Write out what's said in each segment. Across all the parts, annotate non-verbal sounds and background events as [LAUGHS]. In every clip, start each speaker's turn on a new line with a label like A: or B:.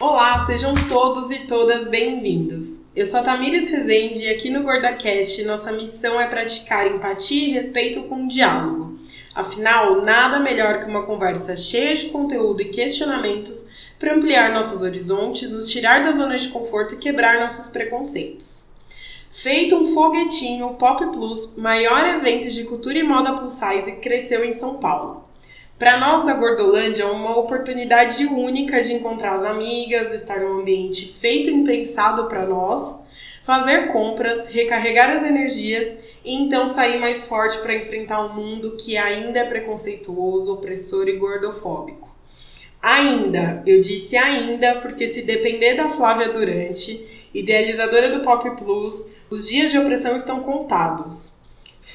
A: Olá, sejam todos e todas bem-vindos. Eu sou a Tamires Rezende e aqui no GordaCast nossa missão é praticar empatia e respeito com diálogo. Afinal, nada melhor que uma conversa cheia de conteúdo e questionamentos para ampliar nossos horizontes, nos tirar da zona de conforto e quebrar nossos preconceitos. Feito um foguetinho, o Pop Plus, maior evento de cultura e moda plus size, cresceu em São Paulo. Para nós da Gordolândia, é uma oportunidade única de encontrar as amigas, estar num ambiente feito e pensado para nós, fazer compras, recarregar as energias e então sair mais forte para enfrentar um mundo que ainda é preconceituoso, opressor e gordofóbico. Ainda, eu disse ainda, porque se depender da Flávia Durante, idealizadora do Pop Plus, os dias de opressão estão contados.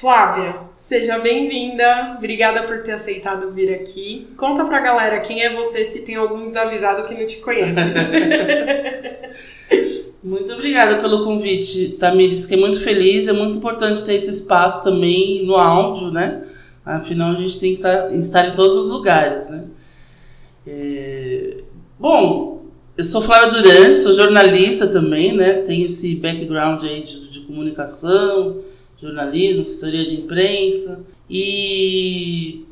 A: Flávia, seja bem-vinda. Obrigada por ter aceitado vir aqui. Conta pra galera quem é você, se tem algum desavisado que não te conhece. [LAUGHS]
B: muito obrigada pelo convite, Tamires. Fiquei muito feliz. É muito importante ter esse espaço também no áudio, né? Afinal, a gente tem que estar, tá, estar em todos os lugares, né? É... Bom, eu sou Flávia Durante, sou jornalista também, né? Tenho esse background aí de, de comunicação, jornalismo, assessoria de imprensa. E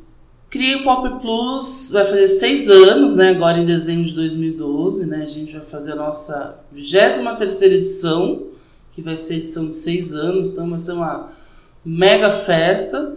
B: criei o Pop Plus, vai fazer seis anos, né? Agora em dezembro de 2012, né? A gente vai fazer a nossa 23 edição, que vai ser edição de seis anos, então vai ser uma mega festa.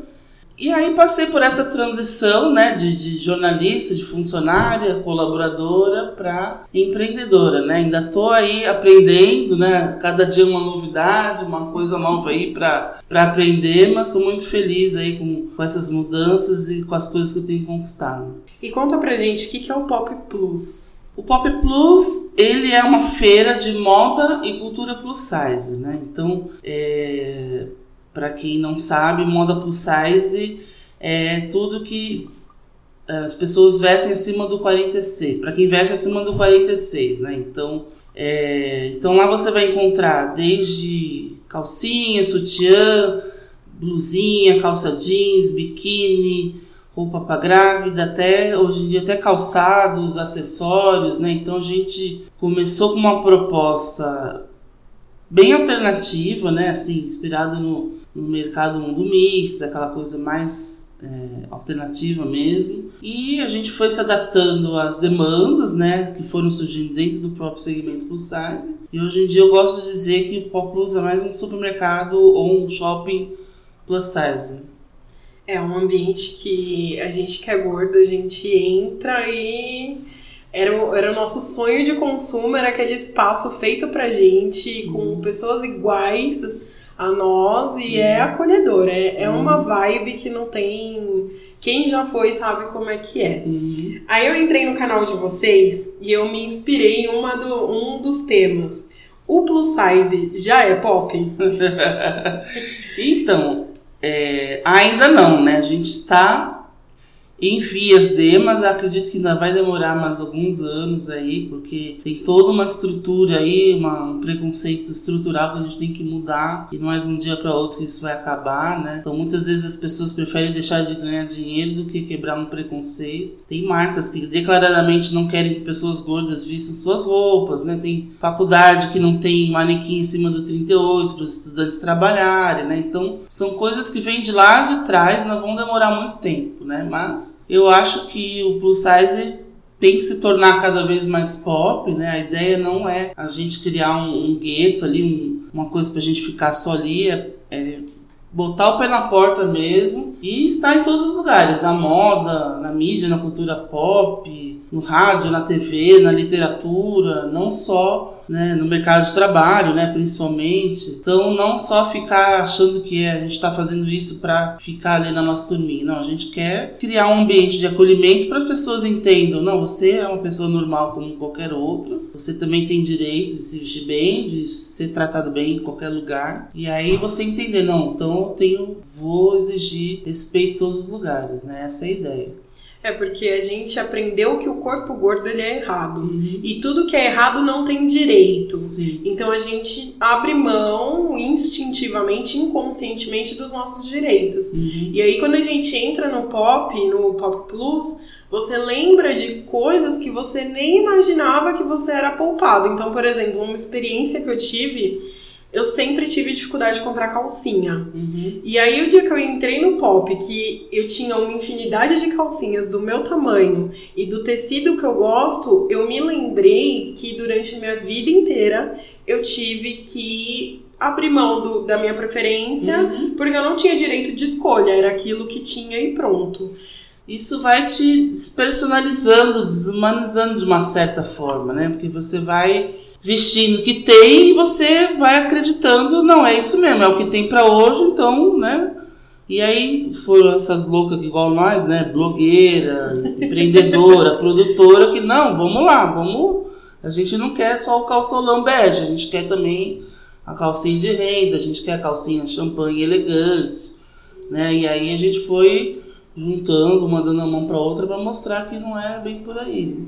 B: E aí passei por essa transição né, de, de jornalista, de funcionária, colaboradora para empreendedora. Né? Ainda estou aí aprendendo, né? cada dia uma novidade, uma coisa nova aí para aprender, mas estou muito feliz aí com, com essas mudanças e com as coisas que eu tenho conquistado.
A: E conta pra gente o que, que é o Pop Plus.
B: O Pop Plus, ele é uma feira de moda e cultura plus size, né? Então, é para quem não sabe, moda plus size é tudo que é, as pessoas vestem acima do 46. Para quem veste acima do 46, né? Então, é, então lá você vai encontrar desde calcinha, sutiã, blusinha, calça jeans, biquíni, roupa para grávida, até hoje em dia até calçados, acessórios, né? Então a gente começou com uma proposta bem alternativa, né? Assim, inspirada no, no mercado mundo mix, aquela coisa mais é, alternativa mesmo. E a gente foi se adaptando às demandas, né? Que foram surgindo dentro do próprio segmento plus size. E hoje em dia eu gosto de dizer que o Pop Plus é mais um supermercado ou um shopping plus size.
A: É um ambiente que a gente que é gordo, a gente entra e era, era o nosso sonho de consumo, era aquele espaço feito pra gente, com uhum. pessoas iguais a nós, e é uhum. acolhedor. É, é uma uhum. vibe que não tem. Quem já foi sabe como é que é. Aí eu entrei no canal de vocês e eu me inspirei em uma do, um dos temas. O plus size já é pop? [LAUGHS]
B: então, é, ainda não, né? A gente está em vias de, mas acredito que ainda vai demorar mais alguns anos aí, porque tem toda uma estrutura aí, uma, um preconceito estrutural que a gente tem que mudar e não é de um dia para outro que isso vai acabar, né? Então muitas vezes as pessoas preferem deixar de ganhar dinheiro do que quebrar um preconceito. Tem marcas que declaradamente não querem que pessoas gordas vistam suas roupas, né? Tem faculdade que não tem manequim em cima do 38 para os estudantes trabalharem, né? Então são coisas que vêm de lá de trás, não vão demorar muito tempo, né? Mas eu acho que o plus size tem que se tornar cada vez mais pop, né? A ideia não é a gente criar um, um gueto ali, um, uma coisa pra gente ficar só ali, é, é botar o pé na porta mesmo e estar em todos os lugares, na moda, na mídia, na cultura pop, no rádio, na TV, na literatura, não só né, no mercado de trabalho, né, principalmente. Então, não só ficar achando que a gente está fazendo isso para ficar ali na nossa turminha. Não, a gente quer criar um ambiente de acolhimento para as pessoas entendam. Não, você é uma pessoa normal como qualquer outra. Você também tem direito de se vestir bem, de ser tratado bem em qualquer lugar. E aí você entender, não, então eu tenho, vou exigir respeito em todos os lugares, né? Essa é a ideia.
A: É porque a gente aprendeu que o corpo gordo ele é errado. Uhum. E tudo que é errado não tem direito. Sim. Então a gente abre mão instintivamente, inconscientemente dos nossos direitos. Uhum. E aí quando a gente entra no pop, no pop plus, você lembra de coisas que você nem imaginava que você era poupado. Então, por exemplo, uma experiência que eu tive, eu sempre tive dificuldade de comprar calcinha.
B: Uhum.
A: E aí, o dia que eu entrei no pop, que eu tinha uma infinidade de calcinhas do meu tamanho e do tecido que eu gosto, eu me lembrei que durante a minha vida inteira eu tive que abrir mão do- da minha preferência,
B: Uhum.
A: porque eu não tinha direito de escolha, era aquilo que tinha e pronto.
B: Isso vai te despersonalizando, desumanizando de uma certa forma, né? Porque você vai vestindo que tem e você vai acreditando, não, é isso mesmo, é o que tem pra hoje, então, né? E aí foram essas loucas que igual nós, né? Blogueira, [LAUGHS] empreendedora, produtora, que não, vamos lá, vamos. A gente não quer só o calçolão bege, a gente quer também a calcinha de renda, a gente quer a calcinha champanhe elegante, né? E aí a gente foi juntando, mandando a mão para outra para mostrar que não é bem por aí.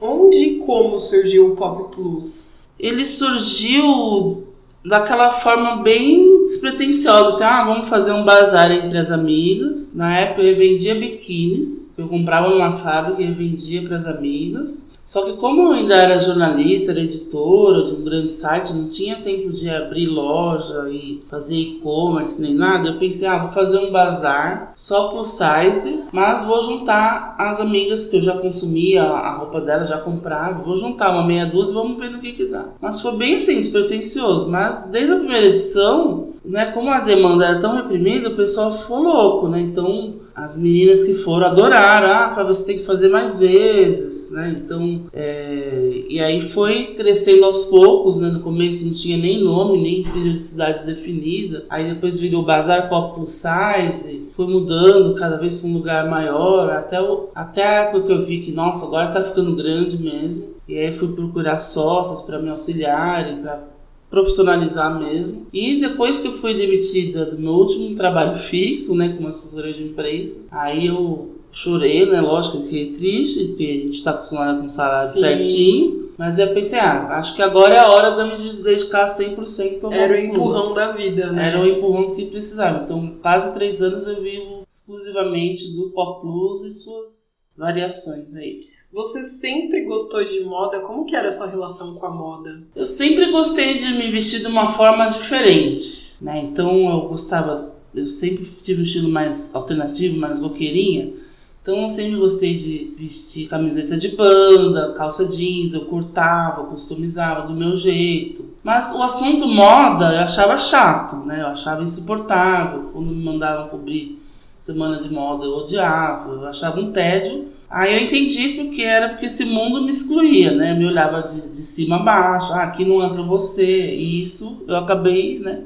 A: Onde e como surgiu o Pop Plus?
B: Ele surgiu daquela forma bem despretensiosa, assim, ah, vamos fazer um bazar entre as amigas. Na época eu vendia biquínis, eu comprava numa fábrica e vendia para as amigas. Só que como eu ainda era jornalista, era editora de um grande site, não tinha tempo de abrir loja e fazer e-commerce nem nada, eu pensei, ah, vou fazer um bazar só pro size, mas vou juntar as amigas que eu já consumia, a roupa dela já comprava, vou juntar uma meia dúzia e vamos ver no que que dá. Mas foi bem assim, despretensioso, mas desde a primeira edição, né, como a demanda era tão reprimida, o pessoal ficou louco, né, então as meninas que foram adoraram, ah, Flávia, você tem que fazer mais vezes, né? Então, é, e aí foi crescendo aos poucos, né? No começo não tinha nem nome, nem periodicidade definida. Aí depois virou Bazar Pop Plus Size, foi mudando cada vez para um lugar maior, até, o, até a época que eu vi que, nossa, agora tá ficando grande mesmo. E aí fui procurar sócios para me auxiliarem, para profissionalizar mesmo. E depois que eu fui demitida do meu último trabalho [LAUGHS] fixo, né, como assessora de imprensa, aí eu chorei, né, lógico, fiquei triste, porque a gente tá acostumado com o salário
A: Sim.
B: certinho. Mas eu pensei, ah, acho que agora é a hora de eu me dedicar 100% ao
A: Era o empurrão da vida, né?
B: Era o empurrão que precisava. Então, quase três anos eu vivo exclusivamente do Pop Plus e suas variações aí.
A: Você sempre gostou de moda? Como que era a sua relação com a moda?
B: Eu sempre gostei de me vestir de uma forma diferente, né? Então eu gostava, eu sempre tive um estilo mais alternativo, mais roqueirinha. Então eu sempre gostei de vestir camiseta de banda, calça jeans, eu cortava, customizava do meu jeito. Mas o assunto moda eu achava chato, né? Eu achava insuportável. Quando me mandavam cobrir semana de moda eu odiava, eu achava um tédio. Aí eu entendi porque era porque esse mundo me excluía, né? Me olhava de, de cima a baixo, ah, aqui não é pra você. E isso eu acabei, né?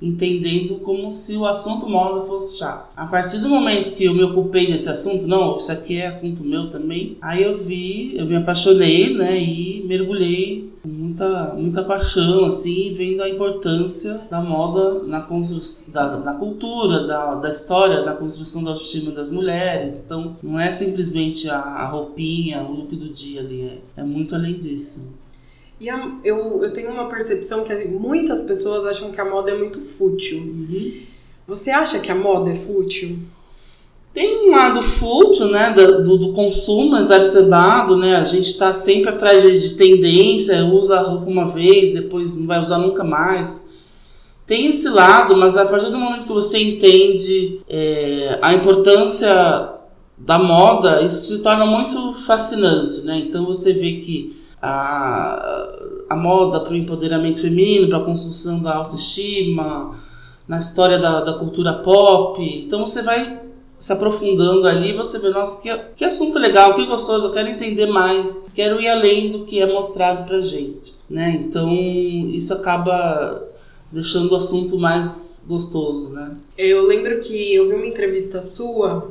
B: Entendendo como se o assunto moda fosse chato. A partir do momento que eu me ocupei desse assunto, não, isso aqui é assunto meu também. Aí eu vi, eu me apaixonei, né? E mergulhei muita, muita paixão, assim, vendo a importância da moda na construção, da, da cultura, da, da história, da construção da autoestima das mulheres. Então, não é simplesmente a, a roupinha, o look do dia ali, é, é muito além disso.
A: E a- eu, eu tenho uma percepção que muitas pessoas acham que a moda é muito fútil.
B: Uhum.
A: Você acha que a moda é fútil?
B: Tem um lado fútil, né, do, do consumo exacerbado, né, a gente tá sempre atrás de, de tendência, usa a roupa uma vez, depois não vai usar nunca mais. Tem esse lado, mas a partir do momento que você entende é, a importância da moda, isso se torna muito fascinante, né, então você vê que a, a moda para o empoderamento feminino, para a construção da autoestima, na história da, da cultura pop, então você vai se aprofundando ali, você vê, nossa, que, que assunto legal, que gostoso, eu quero entender mais, quero ir além do que é mostrado pra gente, né? Então, isso acaba deixando o assunto mais gostoso, né?
A: Eu lembro que eu vi uma entrevista sua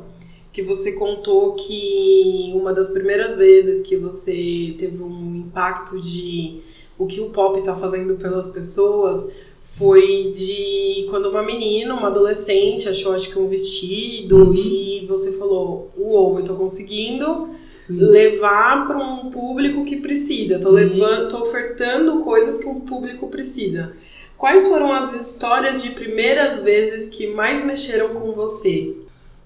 A: que você contou que uma das primeiras vezes que você teve um impacto de o que o pop está fazendo pelas pessoas foi de quando uma menina, uma adolescente, achou acho que um vestido
B: Uhum.
A: e você falou: Uou, eu tô conseguindo
B: Sim.
A: levar para um público que precisa. Tô
B: Uhum.
A: levando, tô ofertando coisas que o público precisa. Quais foram as histórias de primeiras vezes que mais mexeram com você?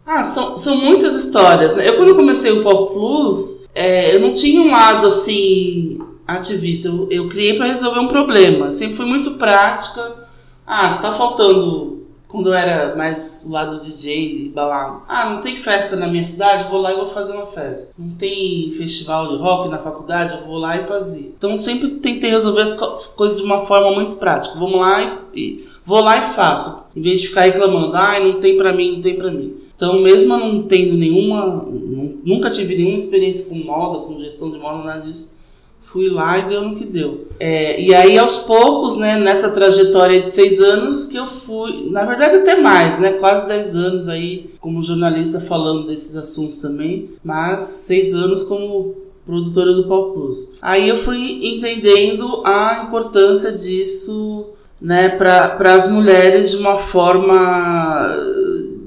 B: Ah, são, são muitas histórias, né? Eu quando comecei o Pop Plus, é, eu não tinha um lado assim ativista. Eu, eu criei para resolver um problema. Eu sempre fui muito prática. Ah, tá faltando quando eu era mais lá do DJ e balada. Ah, não tem festa na minha cidade, eu vou lá e vou fazer uma festa. Não tem festival de rock na faculdade, eu vou lá e fazia. Então sempre tentei resolver as co coisas de uma forma muito prática. Vamos lá e, e, vou lá e faço, em vez de ficar reclamando, ah, não tem para mim, não tem para mim. Então, mesmo não tendo nenhuma, nunca tive nenhuma experiência com moda, com gestão de moda, nada disso fui lá e deu no que deu. É, e aí, aos poucos, né, nessa trajetória de seis anos, que eu fui, na verdade, até mais, né, quase dez anos aí como jornalista falando desses assuntos também, mas seis anos como produtora do Pau Plus. Aí eu fui entendendo a importância disso, né, para as mulheres de uma forma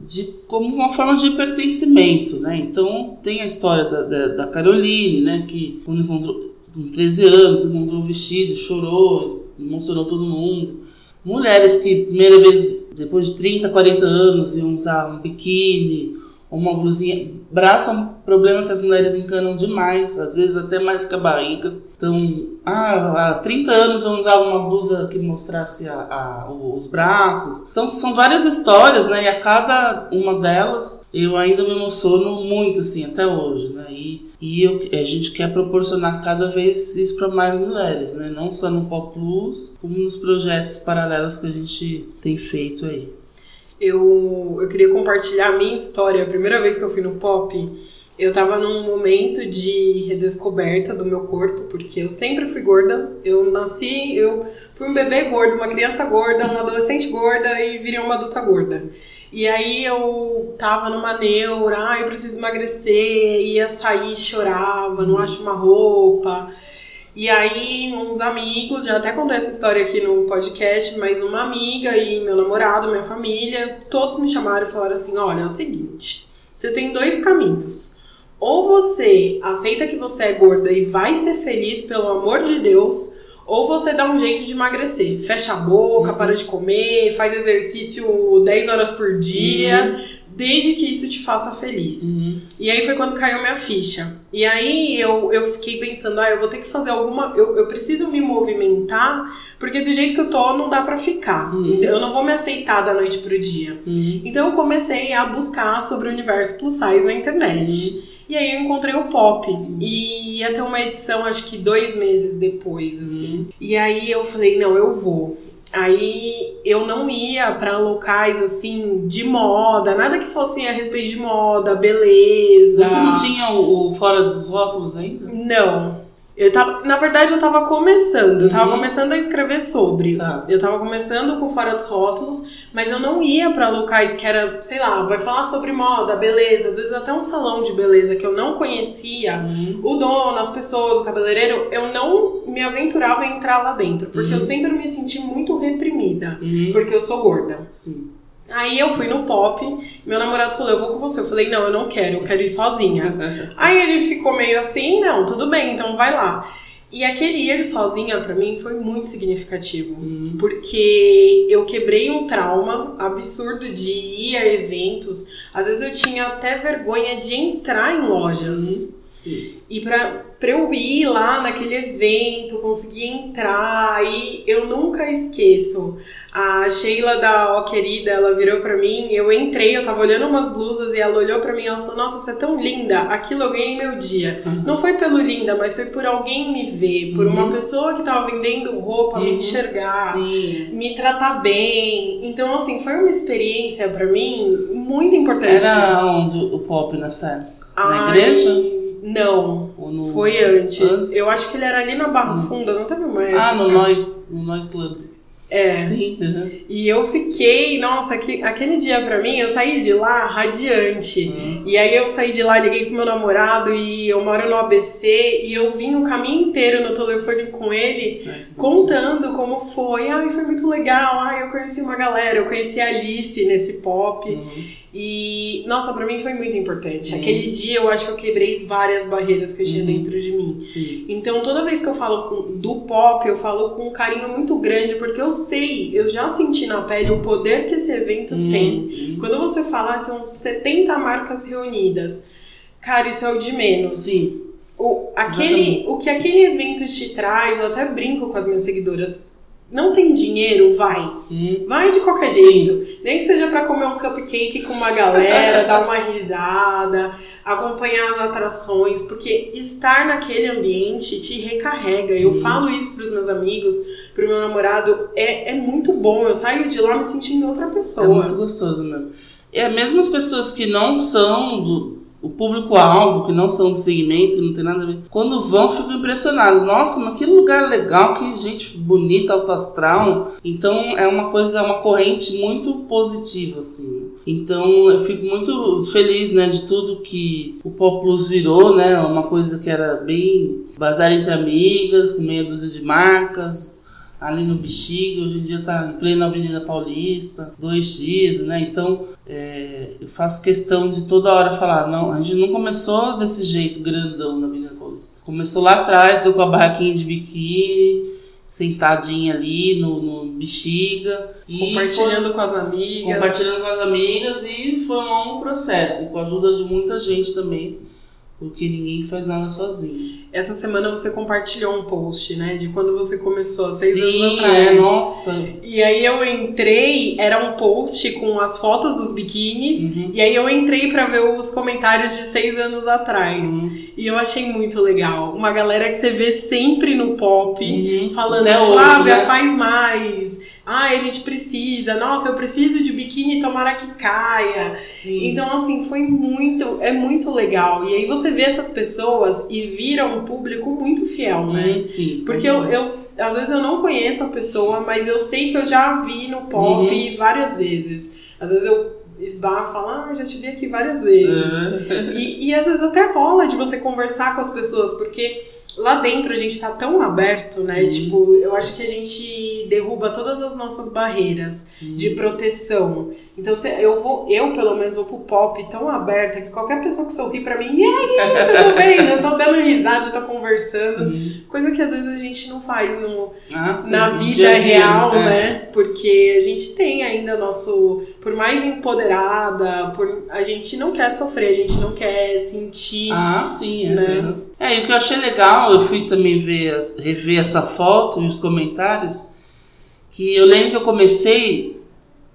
B: de como uma forma de pertencimento, né? Então tem a história da, da, da Caroline, né? Que quando encontrou, com 13 anos, encontrou um vestido, chorou, emocionou todo mundo. Mulheres que, primeira vez, depois de 30, 40 anos, iam usar um biquíni, uma blusinha. Braço é um problema que as mulheres encanam demais, às vezes até mais que a barriga. Então, ah, há 30 anos eu usava uma blusa que mostrasse a, a, os braços. Então, são várias histórias, né? E a cada uma delas eu ainda me emociono muito, assim, até hoje, né? E, e eu, a gente quer proporcionar cada vez isso para mais mulheres, né? Não só no Pop Plus, como nos projetos paralelos que a gente tem feito aí
A: eu, eu queria compartilhar a minha história. A primeira vez que eu fui no pop, eu tava num momento de redescoberta do meu corpo, porque eu sempre fui gorda. Eu nasci, eu fui um bebê gordo, uma criança gorda, uma adolescente gorda e virei uma adulta gorda. E aí eu tava numa neura, ah, eu preciso emagrecer, ia sair, chorava, não acho uma roupa. E aí, uns amigos, já até contei essa história aqui no podcast, mas uma amiga e meu namorado, minha família, todos me chamaram e falaram assim: olha, é o seguinte, você tem dois caminhos. Ou você aceita que você é gorda e vai ser feliz pelo amor de Deus, ou você dá um jeito de emagrecer. Fecha a boca, uhum. para de comer, faz exercício 10 horas por dia, uhum desde que isso te faça feliz. Uhum. E aí foi quando caiu minha ficha. E aí eu, eu fiquei pensando, ah, eu vou ter que fazer alguma. Eu, eu preciso me movimentar, porque do jeito que eu tô, não dá para ficar. Uhum. Eu não vou me aceitar da noite pro dia. Uhum. Então eu comecei a buscar sobre o universo plus size na internet. E aí eu encontrei o pop. E ia ter uma edição, acho que dois meses depois, assim. Uhum. E aí eu falei, não, eu vou. Aí eu não ia para locais assim de moda, nada que fosse a respeito de moda, beleza.
B: Você não tinha o, o fora dos rótulos ainda?
A: Não. Eu tava, na verdade, eu tava começando, eu tava uhum. começando a escrever sobre. Tá. Eu tava começando com Fora dos Rótulos, mas eu não ia para locais que era, sei lá, vai falar sobre moda, beleza, às vezes até um salão de beleza que eu não conhecia, uhum. o dono, as pessoas, o cabeleireiro, eu não me aventurava a entrar lá dentro, porque uhum. eu sempre me senti muito reprimida, uhum. porque eu sou gorda. Sim. Aí eu fui no pop, meu namorado falou, eu vou com você. Eu falei, não, eu não quero, eu quero ir sozinha. [LAUGHS] Aí ele ficou meio assim, não, tudo bem, então vai lá. E aquele ir sozinha para mim foi muito significativo, uhum. porque eu quebrei um trauma absurdo de ir a eventos. Às vezes eu tinha até vergonha de entrar em lojas. Uhum. E pra, pra eu ir lá naquele evento, conseguir entrar, e eu nunca esqueço. A Sheila da Ó Querida, ela virou pra mim, eu entrei, eu tava olhando umas blusas e ela olhou pra mim e ela falou: Nossa, você é tão linda, aquilo eu ganhei meu dia. Uhum. Não foi pelo linda, mas foi por alguém me ver, por uhum. uma pessoa que tava vendendo roupa, uhum. me enxergar, Sim. me tratar bem. Então, assim, foi uma experiência pra mim muito importante.
B: Era onde o pop nessa Na Ai, igreja?
A: Não, no... foi antes. antes. Eu acho que ele era ali na Barra hum. Funda, não teve mais.
B: Ah, no Noi, no Noi Club.
A: É.
B: Sim. Uhum.
A: E eu fiquei, nossa, aquele dia pra mim, eu saí de lá radiante. Uhum. E aí eu saí de lá, liguei pro meu namorado e eu moro no ABC e eu vim o caminho inteiro no telefone com ele, é, contando como foi. Ai, foi muito legal. Ai, eu conheci uma galera, eu conheci a Alice nesse pop. Uhum. E, nossa, pra mim foi muito importante.
B: Uhum.
A: Aquele dia eu acho que eu quebrei várias barreiras que eu tinha
B: Uhum.
A: dentro de mim.
B: Sim.
A: Então, toda vez que eu falo com- do pop, eu falo com um carinho muito grande, porque eu sei, eu já senti na pele o poder que esse evento
B: Uhum.
A: tem. Quando você fala, ah, são 70 marcas reunidas. Cara, isso é o de menos.
B: Sim.
A: O, aquele, o que aquele evento te traz, eu até brinco com as minhas seguidoras. Não tem dinheiro, vai.
B: Uhum.
A: Vai de qualquer
B: Sim.
A: jeito. Nem que seja pra comer um cupcake com uma galera, [LAUGHS] dar uma risada, acompanhar as atrações, porque estar naquele ambiente te recarrega. Eu falo isso pros meus amigos, pro meu namorado, é, é muito bom. Eu saio de lá me sentindo outra pessoa.
B: É muito gostoso mesmo. É mesmo as pessoas que não são do o público-alvo, que não são do segmento, que não tem nada a ver, quando vão ficam impressionados. Nossa, mas que lugar legal, que gente bonita, alto astral. Então é uma coisa, uma corrente muito positiva, assim. Então eu fico muito feliz, né, de tudo que o Pop Plus virou, né, uma coisa que era bem bazar entre amigas, com meia dúzia de marcas, ali no Bexiga, hoje em dia está em plena Avenida Paulista, dois dias, né? Então é, eu faço questão de toda hora falar, não, a gente não começou desse jeito grandão na Avenida Paulista. Começou lá atrás, eu com a barraquinha de biquíni, sentadinha ali no, no Bexiga. E
A: Compartilhando com as
B: foi-
A: amigas.
B: compartilhando com as amigas e foi um longo processo, com a ajuda de muita gente também, porque ninguém faz nada sozinho.
A: Essa semana você compartilhou um post, né? De quando você começou, seis
B: Sim,
A: anos atrás.
B: é, nossa.
A: E aí eu entrei, era um post com as fotos dos biquínis.
B: Uhum.
A: E aí eu entrei pra ver os comentários de seis anos atrás.
B: Uhum.
A: E eu achei muito legal. Uma galera que você vê sempre no pop,
B: Uhum.
A: falando, Flávia,
B: né?
A: faz mais. Ai, a gente precisa. Nossa, eu preciso de biquíni, tomara que caia.
B: Sim.
A: Então, assim, foi muito, é muito legal. E aí você vê essas pessoas e vira um público muito fiel, né?
B: Uhum, sim.
A: Porque eu, eu, às vezes eu não conheço a pessoa, mas eu sei que eu já vi no pop
B: Uhum.
A: várias vezes. Às vezes eu esbarro e falo, ah, já te vi aqui várias vezes.
B: Uhum.
A: E, e às vezes até rola de você conversar com as pessoas, porque lá dentro a gente tá tão aberto, né?
B: Uhum.
A: Tipo, eu acho que a gente derruba todas as nossas barreiras de proteção. Então se- eu vou, eu pelo menos vou pro pop tão aberta que qualquer pessoa que sorri pra mim, e aí, tudo bem? Eu tô dando risada, eu tô conversando.
B: Uhum.
A: Coisa que às vezes a gente não faz no,
B: Ah, sim,
A: na vida
B: dia dia,
A: real,
B: é.
A: né? Porque a gente tem ainda nosso. Por mais empoderada, por, a gente não quer sofrer, a gente não quer sentir.
B: Ah, sim, é.
A: Né?
B: uhum. É, e o que eu achei legal, eu fui também ver, rever essa foto e os comentários, que eu lembro que eu comecei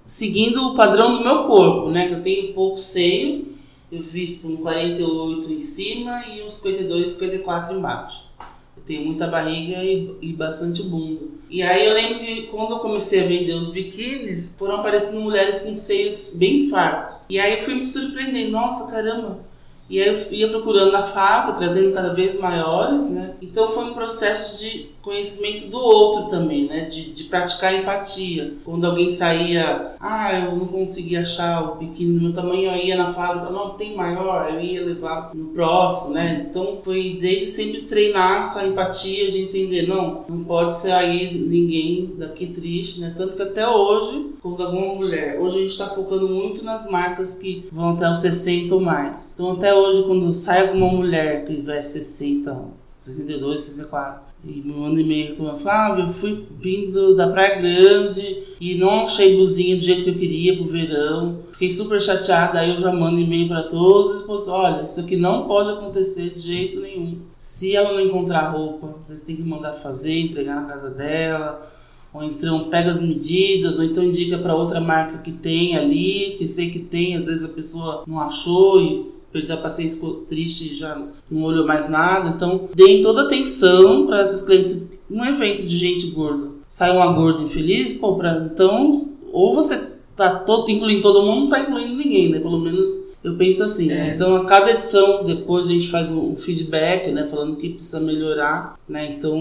B: seguindo o padrão do meu corpo, né? Que eu tenho pouco seio, eu visto um 48 em cima e uns 52, 54 embaixo. Eu tenho muita barriga e, e bastante bunda. E aí eu lembro que quando eu comecei a vender os biquínis, foram aparecendo mulheres com seios bem fartos. E aí eu fui me surpreendendo, nossa, caramba, e aí eu ia procurando na fábrica, trazendo cada vez maiores, né? Então foi um processo de conhecimento do outro também, né? De, de praticar empatia. Quando alguém saía, ah, eu não consegui achar o biquíni do meu tamanho, eu ia na fábrica, não, tem maior, eu ia levar no próximo, né? Então foi desde sempre treinar essa empatia de entender, não, não pode sair ninguém daqui triste, né? Tanto que até hoje, quando alguma mulher, hoje a gente tá focando muito nas marcas que vão até os 60 ou mais. Então até hoje, quando sai alguma mulher que veste 60, 62, 64, e me manda e-mail com Flávia, eu fui vindo da Praia Grande e não achei blusinha do jeito que eu queria pro verão. Fiquei super chateada, aí eu já mando e-mail para todos os esposos, olha, isso aqui não pode acontecer de jeito nenhum. Se ela não encontrar roupa, vocês têm que mandar fazer, entregar na casa dela, ou então pega as medidas, ou então indica para outra marca que tem ali, que sei que tem, às vezes a pessoa não achou e perdeu a paciência, ficou triste e já não olhou mais nada. Então, deem toda atenção para esses clientes. Um evento de gente gorda, sai uma gorda infeliz, pô, pra, então, ou você tá todo, incluindo todo mundo, não tá incluindo ninguém, né? Pelo menos eu penso assim, né?
A: É.
B: Então, a cada edição, depois a gente faz um feedback, né? Falando que precisa melhorar, né? Então,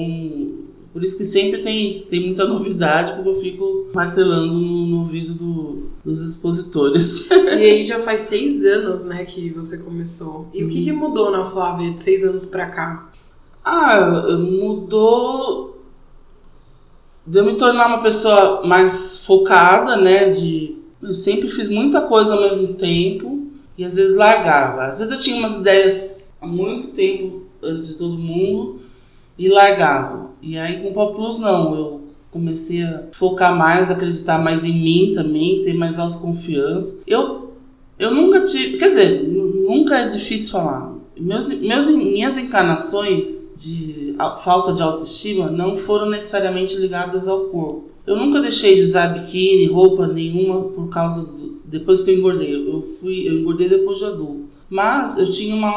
B: por isso que sempre tem, tem muita novidade, porque eu fico martelando no, no ouvido do, dos expositores.
A: E aí [LAUGHS] já faz seis anos, né, que você começou. E o que, que mudou na Flávia de seis anos pra cá?
B: Ah, mudou de eu me tornar uma pessoa mais focada, né? De eu sempre fiz muita coisa ao mesmo tempo e às vezes largava. Às vezes eu tinha umas ideias há muito tempo antes de todo mundo e largava. E aí com o Pop Plus não, eu comecei a focar mais, acreditar mais em mim também, ter mais autoconfiança. Eu, eu nunca tive, quer dizer, nunca é difícil falar. Meus, meus, minhas encarnações de falta de autoestima não foram necessariamente ligadas ao corpo. Eu nunca deixei de usar biquíni, roupa nenhuma por causa do, depois que eu engordei. Eu fui, eu engordei depois de adulto. Mas eu tinha uma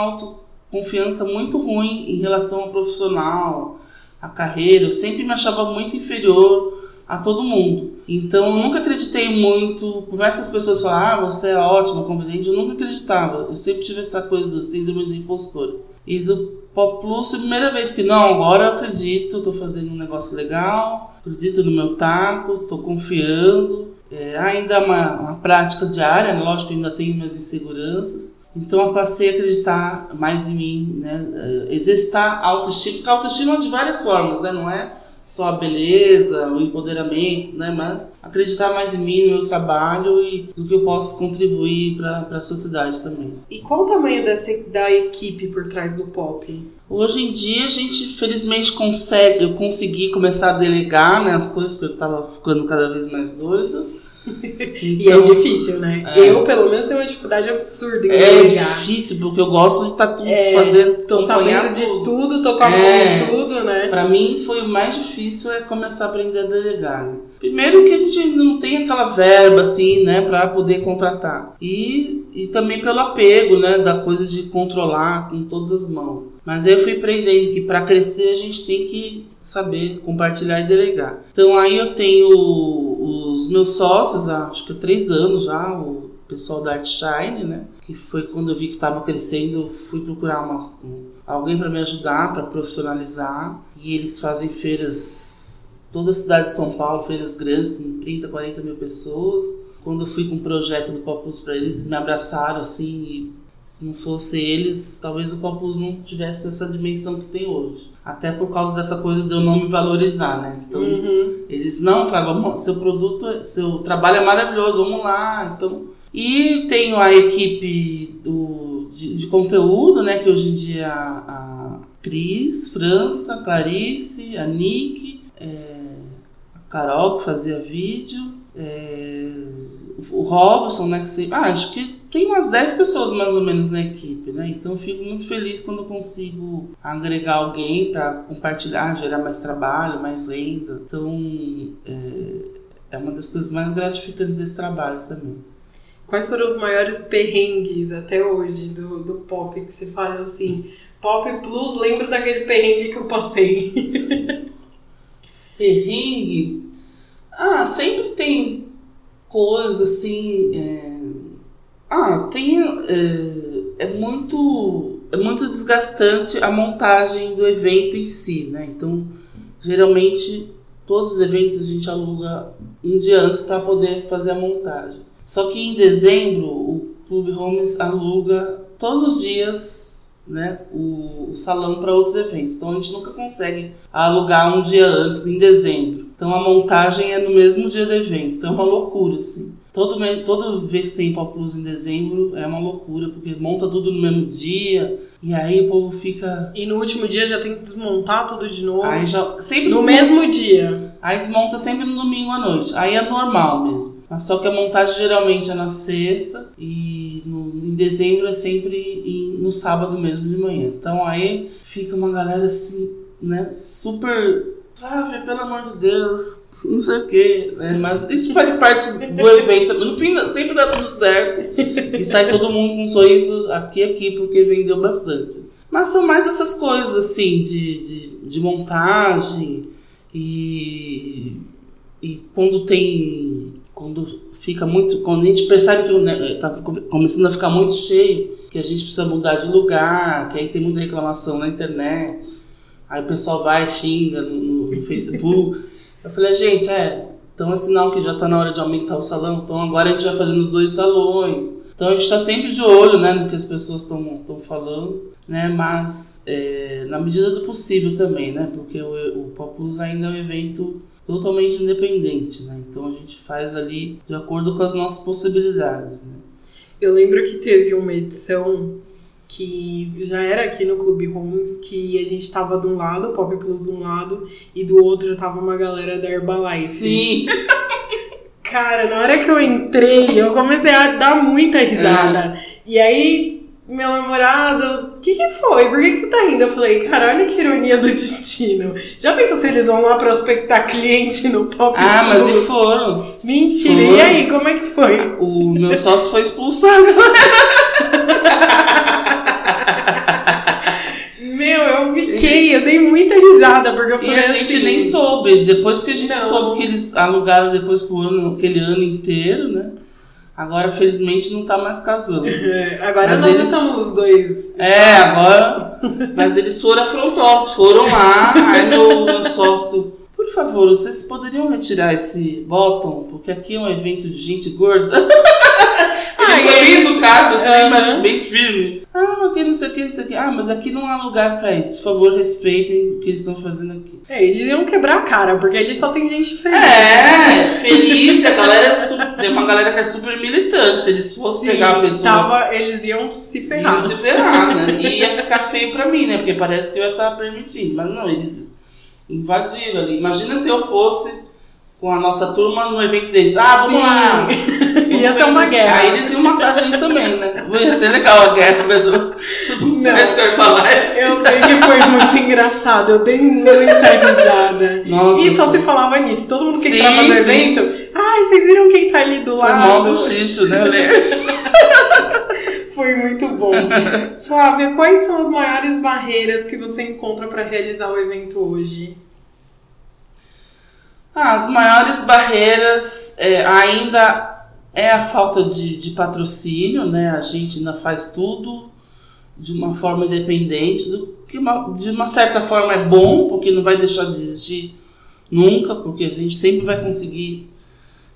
B: autoconfiança muito ruim em relação ao profissional, a carreira, eu sempre me achava muito inferior a todo mundo. Então eu nunca acreditei muito, por mais que as pessoas falassem, ah, você é ótima, competente, eu nunca acreditava. Eu sempre tive essa coisa do síndrome do impostor. E do Pop Plus, primeira vez que não, agora eu acredito, estou fazendo um negócio legal, acredito no meu taco, estou confiando. É, ainda é uma, uma prática diária, né? lógico ainda tenho minhas inseguranças, então eu passei a acreditar mais em mim, né? É, exercitar autoestima, porque autoestima é de várias formas, né? Não é só a beleza, o empoderamento, né? Mas acreditar mais em mim, no meu trabalho e do que eu posso contribuir para a sociedade também.
A: E qual o tamanho dessa, da equipe por trás do pop?
B: Hoje em dia a gente felizmente consegue, eu consegui começar a delegar né, as coisas porque eu estava ficando cada vez mais doida. [LAUGHS]
A: e é então, difícil, né? É, eu, pelo menos, tenho uma dificuldade absurda em
B: É difícil, porque eu gosto de estar tá tudo é, fazendo.
A: Tô sabendo de tudo, tô com a é, mão tudo, né?
B: Pra mim, foi o mais difícil é começar a aprender a delegar. Né? Primeiro que a gente ainda não tem aquela verba, assim, né, pra poder contratar. E, e também pelo apego, né, da coisa de controlar com todas as mãos. Mas aí eu fui aprendendo que para crescer a gente tem que saber compartilhar e delegar. Então aí eu tenho os meus sócios, acho que há três anos já, o pessoal da Art Shine, né? Que foi quando eu vi que estava crescendo, fui procurar uma, um, alguém para me ajudar, para profissionalizar. E eles fazem feiras, toda a cidade de São Paulo, feiras grandes, com 30, 40 mil pessoas. Quando eu fui com um projeto do Popus para eles, me abraçaram assim e se não fosse eles, talvez o Popus não tivesse essa dimensão que tem hoje. Até por causa dessa coisa de eu não me valorizar, né? Então, uhum. eles não falavam, seu produto, seu trabalho é maravilhoso, vamos lá. Então, e tenho a equipe do, de, de conteúdo, né? Que hoje em dia a, a Cris, França, Clarice, a Nick, é, a Carol que fazia vídeo, é, o Robson, né? Que, ah, acho que tem umas 10 pessoas mais ou menos na equipe, né? Então eu fico muito feliz quando consigo agregar alguém para compartilhar, gerar mais trabalho, mais renda. Então é, é uma das coisas mais gratificantes desse trabalho também.
A: Quais foram os maiores perrengues até hoje do, do pop que você fala assim? Pop Plus, lembra daquele perrengue que eu passei? [LAUGHS]
B: perrengue? Ah, sempre tem coisas assim. É ah, tem. É, é, muito. É muito desgastante a montagem do evento em si, né? Então, geralmente, todos os eventos a gente aluga um dia antes para poder fazer a montagem. Só que em dezembro, o Clube Homes aluga todos os dias né, o, o salão para outros eventos. Então a gente nunca consegue alugar um dia antes, em dezembro. Então a montagem é no mesmo dia do evento. Então é uma loucura, assim. Todo, todo vez que tem Pop Plus em dezembro é uma loucura, porque monta tudo no mesmo dia, e aí o povo fica.
A: E no último dia já tem que desmontar tudo de novo.
B: Aí já. Sempre
A: no desmonta, mesmo dia.
B: Aí desmonta sempre no domingo à noite. Aí é normal mesmo. Mas só que a montagem geralmente é na sexta e no, em dezembro é sempre em, no sábado mesmo de manhã. Então aí fica uma galera assim, né, super. Flávia, pelo amor de Deus, não sei o quê, né? Mas isso faz parte do evento. No fim, sempre dá tudo certo. E sai todo mundo com um sorriso aqui aqui, porque vendeu bastante. Mas são mais essas coisas, assim, de, de, de montagem e, e quando tem. Quando fica muito. Quando a gente percebe que né, tá começando a ficar muito cheio, que a gente precisa mudar de lugar, que aí tem muita reclamação na internet. Aí o pessoal vai, xinga no, no Facebook. Eu falei, gente, é, então é sinal que já está na hora de aumentar o salão, então agora a gente vai fazendo os dois salões. Então a gente está sempre de olho né, no que as pessoas estão falando, né, mas é, na medida do possível também, né, porque o, o Popus ainda é um evento totalmente independente, né? Então a gente faz ali de acordo com as nossas possibilidades, né?
A: Eu lembro que teve uma edição que já era aqui no Clube Homes, que a gente tava de um lado, o Pop Plus de um lado, e do outro tava uma galera da Herbalife.
B: Sim! [LAUGHS]
A: Cara, na hora que eu entrei, eu comecei a dar muita risada. É. E aí, meu namorado, o que, que foi? Por que, que você tá rindo? Eu falei, cara, olha que ironia do destino. Já pensou se eles vão lá prospectar cliente no Pop
B: Ah, mas e foram.
A: Mentira. Foram. E aí, como é que foi?
B: O meu sócio foi expulsado. [LAUGHS]
A: eu dei muita risada, porque eu falei
B: E a gente nem assim, soube, depois que a gente não. soube que eles alugaram depois pro ano, aquele ano inteiro, né? Agora, felizmente, não tá mais casando.
A: É, [LAUGHS] agora mas nós eles... somos os dois.
B: É, agora. Mas eles foram afrontosos, foram lá, aí meu, meu sócio. Por favor, vocês poderiam retirar esse bottom? Porque aqui é um evento de gente gorda. [LAUGHS] Foi bem educado, assim, uhum. mas bem firme. Ah, mas que não sei o que, não sei o que. Ah, mas aqui não há lugar pra isso. Por favor, respeitem o que eles estão fazendo aqui.
A: É, eles iam quebrar a cara, porque ali só tem gente feliz.
B: É, feliz. A galera é super, tem uma galera que é super militante. Se eles fossem pegar a pessoa.
A: Tava, eles iam se ferrar.
B: Iam se ferrar, né? E ia ficar feio pra mim, né? Porque parece que eu ia estar permitindo. Mas não, eles invadiram ali. Imagina se eu fosse com a nossa turma no evento deles. Ah, vamos Sim. lá!
A: Ia ser uma guerra.
B: Aí eles iam matar a gente também, né? Ia ser legal a guerra né, do, do
A: Eu sei que foi muito engraçado, eu dei muita risada. Nossa, e só se falava nisso. Todo mundo que sim, entrava no evento. Ai, vocês viram quem tá ali do
B: foi
A: lado?
B: Foi mó bochicho, né, [LAUGHS]
A: Foi muito bom. Flávia, quais são as maiores barreiras que você encontra para realizar o evento hoje?
B: As maiores barreiras é, ainda é a falta de, de patrocínio, né? A gente ainda faz tudo de uma forma independente, do que uma, de uma certa forma é bom, porque não vai deixar de existir nunca, porque a gente sempre vai conseguir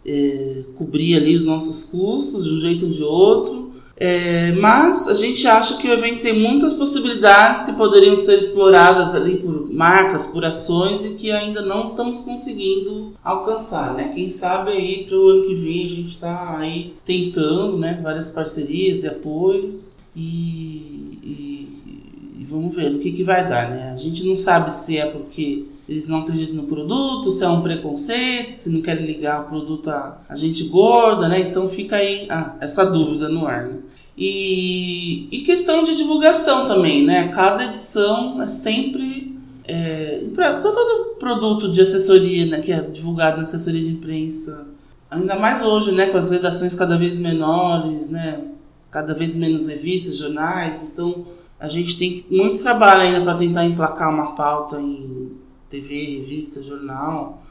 B: é, cobrir ali os nossos custos de um jeito ou de outro. É, mas a gente acha que o evento tem muitas possibilidades que poderiam ser exploradas ali por marcas, por ações e que ainda não estamos conseguindo alcançar, né? Quem sabe aí para o ano que vem a gente está aí tentando, né? Várias parcerias e apoios e, e, e vamos ver no que, que vai dar, né? A gente não sabe se é porque eles não acreditam no produto, se é um preconceito, se não querem ligar o produto a, a gente gorda, né? Então fica aí ah, essa dúvida no ar. Né? E, e questão de divulgação também, né? Cada edição é sempre. É, todo produto de assessoria né, que é divulgado na assessoria de imprensa, ainda mais hoje, né, com as redações cada vez menores, né, cada vez menos revistas, jornais, então a gente tem muito trabalho ainda para tentar emplacar uma pauta em TV, revista, jornal,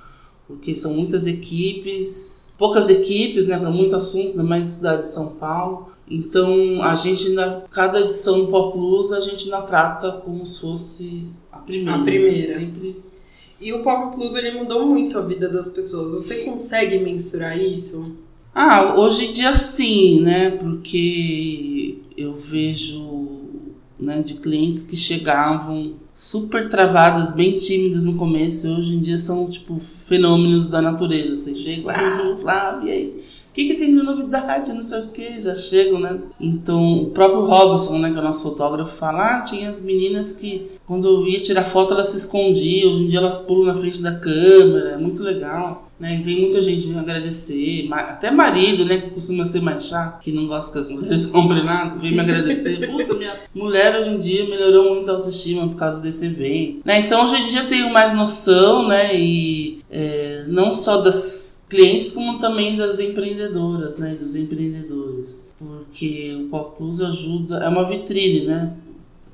B: porque são muitas equipes, poucas equipes, né, para muito assunto, na mais cidade de São Paulo. Então, a gente, na cada edição do Pop Plus, a gente ainda trata como se fosse a primeira.
A: A primeira.
B: Sempre.
A: E o Pop Plus, ele mudou muito a vida das pessoas. Você consegue mensurar isso?
B: Ah, hoje em dia sim, né? Porque eu vejo né, de clientes que chegavam super travadas, bem tímidas no começo, hoje em dia são tipo fenômenos da natureza. Você chega, ah, Flávia, e aí? Que, que tem de novidade? Não sei o que, já chegam, né? Então, o próprio Robson, né, que é o nosso fotógrafo, fala: ah, tinha as meninas que, quando eu ia tirar foto, elas se escondiam, hoje em dia elas pulam na frente da câmera, é muito legal. Né? E vem muita gente agradecer, até marido, né, que costuma ser mais chato, que não gosta que as mulheres [LAUGHS] comprem nada, vem me agradecer. Puta, minha mulher hoje em dia melhorou muito a autoestima por causa desse evento. Né? Então hoje em dia eu tenho mais noção, né, e é, não só das clientes como também das empreendedoras, né, dos empreendedores, porque o Pop Plus ajuda, é uma vitrine, né,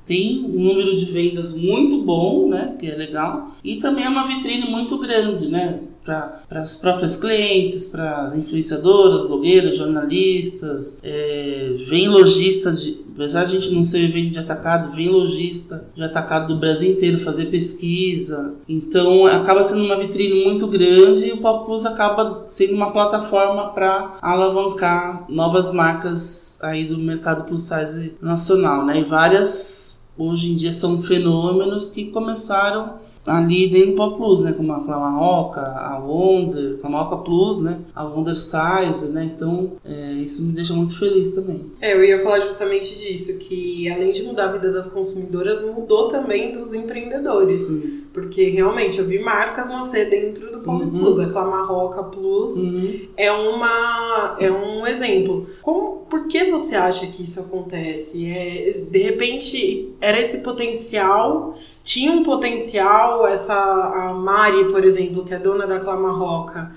B: tem um número de vendas muito bom, né, que é legal, e também é uma vitrine muito grande, né, para as próprias clientes, para as influenciadoras, blogueiras, jornalistas, é, vem lojista de, apesar de a gente não ser evento de atacado, vem lojista de atacado do Brasil inteiro fazer pesquisa. Então acaba sendo uma vitrine muito grande e o Pop Plus acaba sendo uma plataforma para alavancar novas marcas aí do mercado plus size nacional, né? E várias hoje em dia são fenômenos que começaram ali dentro do Pop Plus, né? Como a Clamarroca, a Wonder, Clamarroca Plus, né? A Wonder Size, né? Então, é, isso me deixa muito feliz também.
A: É, eu ia falar justamente disso, que além de mudar a vida das consumidoras, mudou também dos empreendedores. Sim. Porque realmente eu vi marcas nascer dentro do Pop uhum. Plus. A Clamarroca Plus uhum. é, uma, é um exemplo. Como, por que você acha que isso acontece? É, de repente, era esse potencial, tinha um potencial, essa a Mari, por exemplo, que é dona da Clamarroca,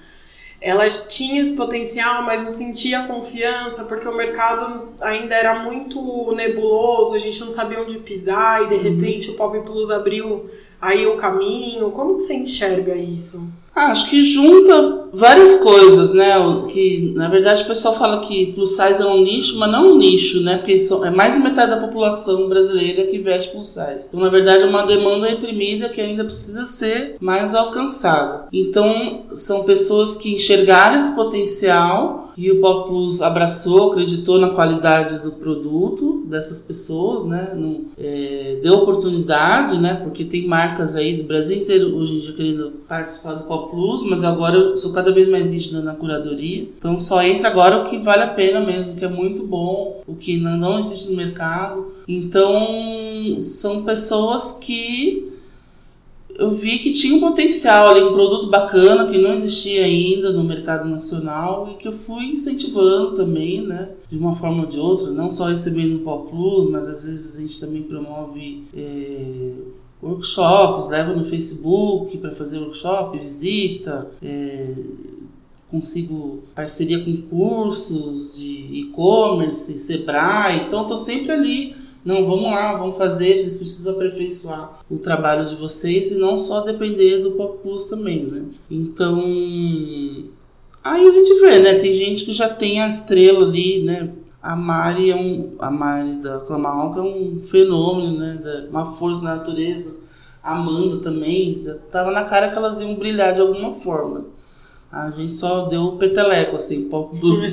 A: ela tinha esse potencial, mas não sentia confiança, porque o mercado ainda era muito nebuloso, a gente não sabia onde pisar, e de uhum. repente o Pop Plus abriu aí o caminho? Como que você enxerga isso?
B: Ah, acho que junta várias coisas, né? Que na verdade o pessoal fala que plus size é um nicho, mas não um nicho, né? Porque são, é mais de metade da população brasileira que veste plus size. Então, na verdade, é uma demanda reprimida que ainda precisa ser mais alcançada. Então, são pessoas que enxergaram esse potencial e o Pop Plus abraçou, acreditou na qualidade do produto dessas pessoas, né? Não, é, deu oportunidade, né? Porque tem marcas aí do Brasil inteiro hoje em dia querendo participar do Pop Plus, mas agora eu sou cada vez mais rígida na curadoria. Então só entra agora o que vale a pena mesmo, que é muito bom, o que não existe no mercado. Então são pessoas que eu vi que tinha um potencial ali, um produto bacana que não existia ainda no mercado nacional e que eu fui incentivando também, né? De uma forma ou de outra, não só recebendo o Pop Plus, mas às vezes a gente também promove. É workshops, leva no Facebook para fazer workshop, visita, é, consigo parceria com cursos de e-commerce, Sebrae, então estou sempre ali. Não, vamos lá, vamos fazer, vocês precisam aperfeiçoar o trabalho de vocês e não só depender do Pop Plus também, né? Então, aí a gente vê, né? Tem gente que já tem a estrela ali, né? a Mari é um a Mari da Clamarroca é um fenômeno, né, uma força da natureza. Amanda também, já tava na cara que elas iam brilhar de alguma forma. A gente só deu o peteleco, assim, pouco dos... [LAUGHS]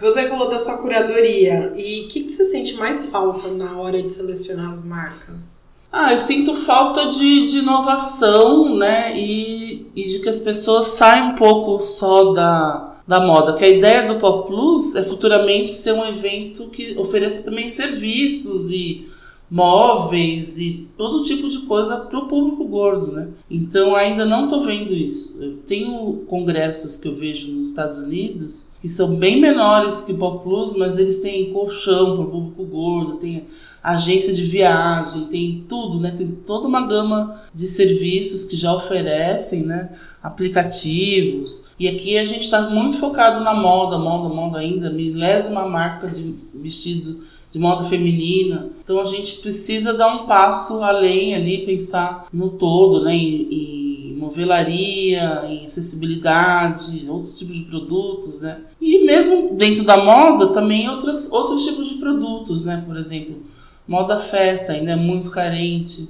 A: Você falou da sua curadoria. E o que, que você sente mais falta na hora de selecionar as marcas?
B: Ah, eu sinto falta de, de inovação, né? E, e de que as pessoas saiam um pouco só da, da moda, que a ideia do Pop Plus é futuramente ser um evento que ofereça também serviços e móveis e todo tipo de coisa para o público gordo, né? Então ainda não estou vendo isso. Eu tenho congressos que eu vejo nos Estados Unidos que são bem menores que o Pop Plus, mas eles têm colchão para o público gordo, tem agência de viagem, tem tudo, né? Tem toda uma gama de serviços que já oferecem, né? Aplicativos. E aqui a gente está muito focado na moda, moda, moda ainda, milésima marca de vestido de moda feminina. Então a gente precisa dar um passo além ali, pensar no todo, né? Em, movelaria, em acessibilidade, outros tipos de produtos, né? E mesmo dentro da moda também outros, outros tipos de produtos, né? Por exemplo, moda festa ainda é muito carente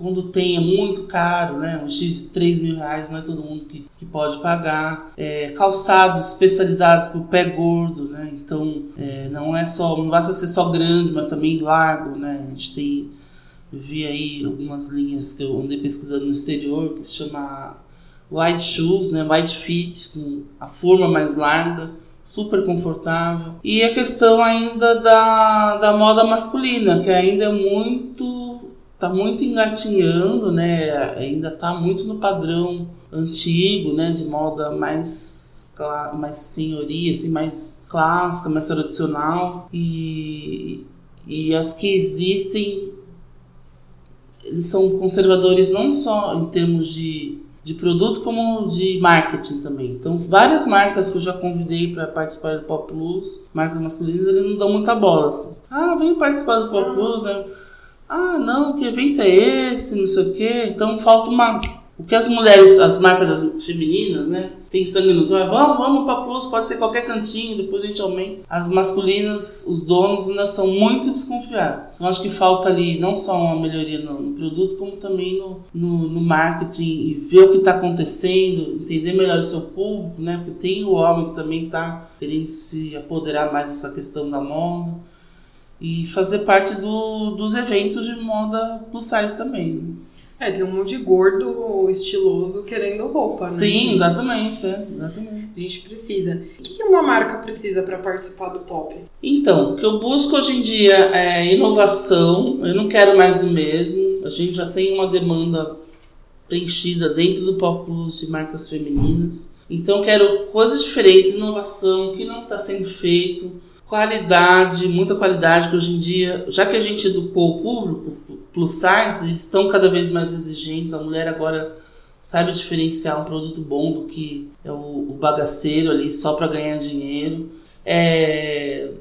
B: quando tem é muito caro, né? Um vestido de 3 mil reais não é todo mundo que, que pode pagar. É, calçados especializados para o pé gordo, né? Então é, não é só, não basta ser só grande, mas também largo, né? A gente tem, vi aí algumas linhas que eu andei pesquisando no exterior que se chama wide shoes, né? Wide fit, com a forma mais larga super confortável. E a questão ainda da, da moda masculina, que ainda é muito está muito engatinhando, né? Ainda está muito no padrão antigo, né? De moda mais mais senhoria, assim, mais clássica, mais tradicional e, e as que existem eles são conservadores não só em termos de, de produto como de marketing também. Então, várias marcas que eu já convidei para participar do Pop Plus, marcas masculinas, eles não dão muita bola. Assim. Ah, vem participar do Pop Plus, né? Ah, não, que evento é esse, não sei o quê. Então falta uma. O que as mulheres, as marcas das femininas, né? Tem sangue nos olhos, vamos, vamos para plus, pode ser qualquer cantinho, depois a gente aumenta. As masculinas, os donos ainda são muito desconfiados. Então acho que falta ali não só uma melhoria no, no produto, como também no, no, no, marketing e ver o que está acontecendo, entender melhor o seu público, né? Porque tem o homem que também está querendo se apoderar mais dessa questão da moda e fazer parte do, dos eventos de moda plus size também.
A: É, tem um monte de gordo estiloso querendo roupa, né?
B: Sim, exatamente, é, exatamente.
A: A gente precisa. O que uma marca precisa para participar do pop?
B: Então, o que eu busco hoje em dia é inovação. Eu não quero mais do mesmo. A gente já tem uma demanda preenchida dentro do Pop Plus de marcas femininas. Então, eu quero coisas diferentes, inovação, que não está sendo feito, qualidade, muita qualidade, que hoje em dia, já que a gente educou o público, plus size, estão cada vez mais exigentes. A mulher agora sabe diferenciar um produto bom do que é o, o bagaceiro ali só para ganhar dinheiro. É,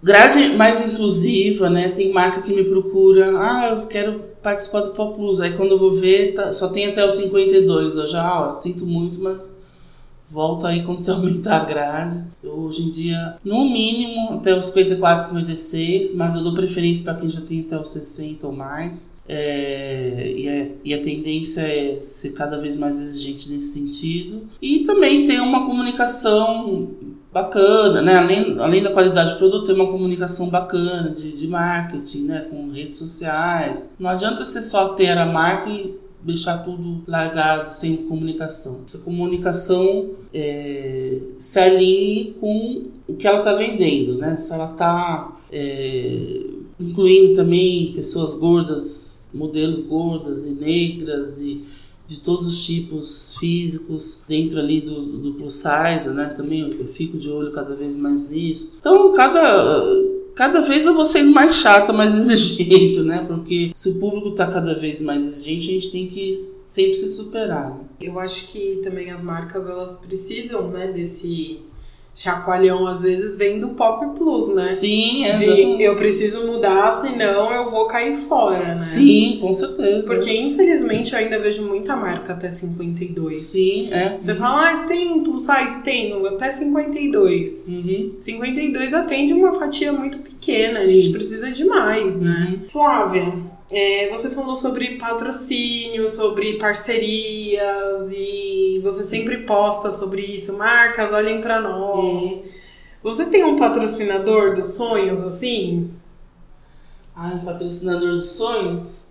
B: grade mais inclusiva, né? Tem marca que me procura, ah, eu quero participar do Pop Plus. Aí quando eu vou ver, tá, só tem até os 52. Eu já, ó, sinto muito, mas Volta aí quando você [LAUGHS] aumentar a grade. Eu, hoje em dia, no mínimo, até os 54, 56, mas eu dou preferência para quem já tem até os 60 ou mais. É, e, a, e, a, tendência é ser cada vez mais exigente nesse sentido. E também tem uma comunicação bacana, né? Além, além da qualidade do produto, tem uma comunicação bacana de, de marketing, né? Com redes sociais. Não adianta você só ter a marca e deixar tudo largado, sem comunicação. A comunicação é, se alinhe com o que ela está vendendo, né? Se ela está é, incluindo também pessoas gordas, modelos gordas e negras e de todos os tipos físicos dentro ali do, do plus size, né? Também eu fico de olho cada vez mais nisso. Então, cada cada vez eu vou sendo mais chata, mais [LAUGHS] exigente, né? Porque se o público tá cada vez mais exigente, a gente tem que sempre se superar.
A: Eu acho que também as marcas elas precisam, né, desse chacoalhão às vezes vem do Pop Plus, né?
B: Sim, é.
A: De eu preciso mudar, senão eu vou cair fora, né?
B: Sim, com certeza.
A: Porque infelizmente eu ainda vejo muita marca até 52.
B: Sim, é.
A: Você fala, ah, você tem plus size? Tenho, até 52.
B: Uhum.
A: 52 atende uma fatia muito pequena, Sim. a gente precisa de mais, né? Uhum. Flávia, é, você falou sobre patrocínio, sobre parcerias e você sempre posta sobre isso. Marcas, olhem para nós. Uhum. Você tem um patrocinador dos sonhos assim?
B: Ah, um patrocinador dos sonhos?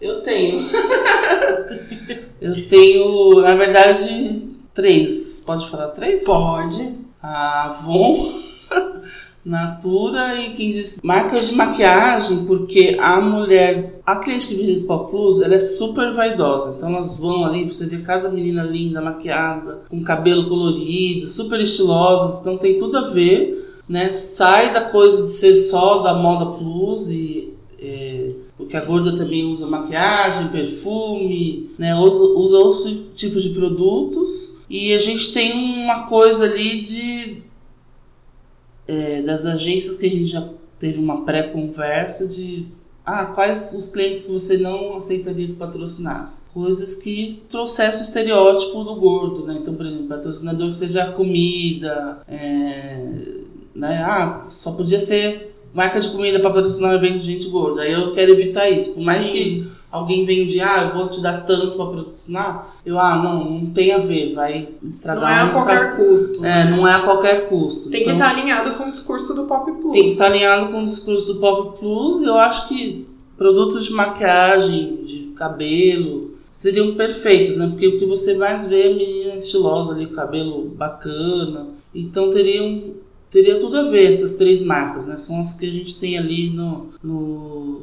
B: Eu tenho. [LAUGHS] eu tenho, na verdade, três. Pode falar três?
A: Pode.
B: A Avon. Natura e quem diz marcas de maquiagem, porque a mulher, a cliente que visita o Pop Plus, ela é super vaidosa. Então elas vão ali, você vê cada menina linda, maquiada, com cabelo colorido, super estilosas, então tem tudo a ver, né? Sai da coisa de ser só da moda plus e é, porque a gorda também usa maquiagem, perfume, né? Usa, usa outros tipos de produtos. E a gente tem uma coisa ali de é, das agências que a gente já teve uma pré-conversa de ah, quais os clientes que você não aceitaria que patrocinasse? Coisas que trouxessem o estereótipo do gordo, né? Então, por exemplo, patrocinador que seja comida, é, né? Ah, só podia ser marca de comida para patrocinar um evento de gente gorda. Aí eu quero evitar isso. Por mais Sim. que alguém vende, ah, eu vou te dar tanto para patrocinar, eu, ah, não, não tem a ver, vai estragar.
A: Não é a qualquer tra... custo.
B: É, não é a qualquer custo.
A: Tem então, que estar alinhado com o discurso do Pop Plus.
B: Tem que estar alinhado com o discurso do Pop Plus, eu acho que produtos de maquiagem, de cabelo, seriam perfeitos, né? Porque o que você mais vê é menina estilosa ali, cabelo bacana. Então teriam teria tudo a ver essas três marcas, né? São as que a gente tem ali no, no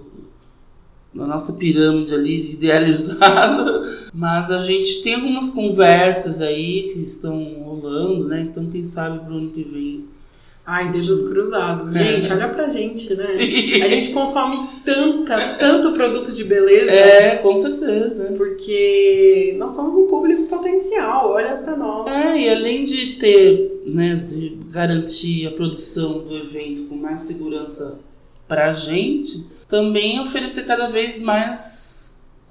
B: na nossa pirâmide ali [LAUGHS] idealizada, mas a gente tem algumas conversas aí que estão rolando, né? Então quem sabe pro ano que vem
A: Ai, dedos cruzados. É. Gente, olha pra gente, né? Sim. A gente consome tanta, tanto produto de beleza.
B: É, com certeza.
A: Porque nós somos um público potencial, olha pra nós.
B: É, e além de ter, né, de garantir a produção do evento com mais segurança pra gente, também oferecer cada vez mais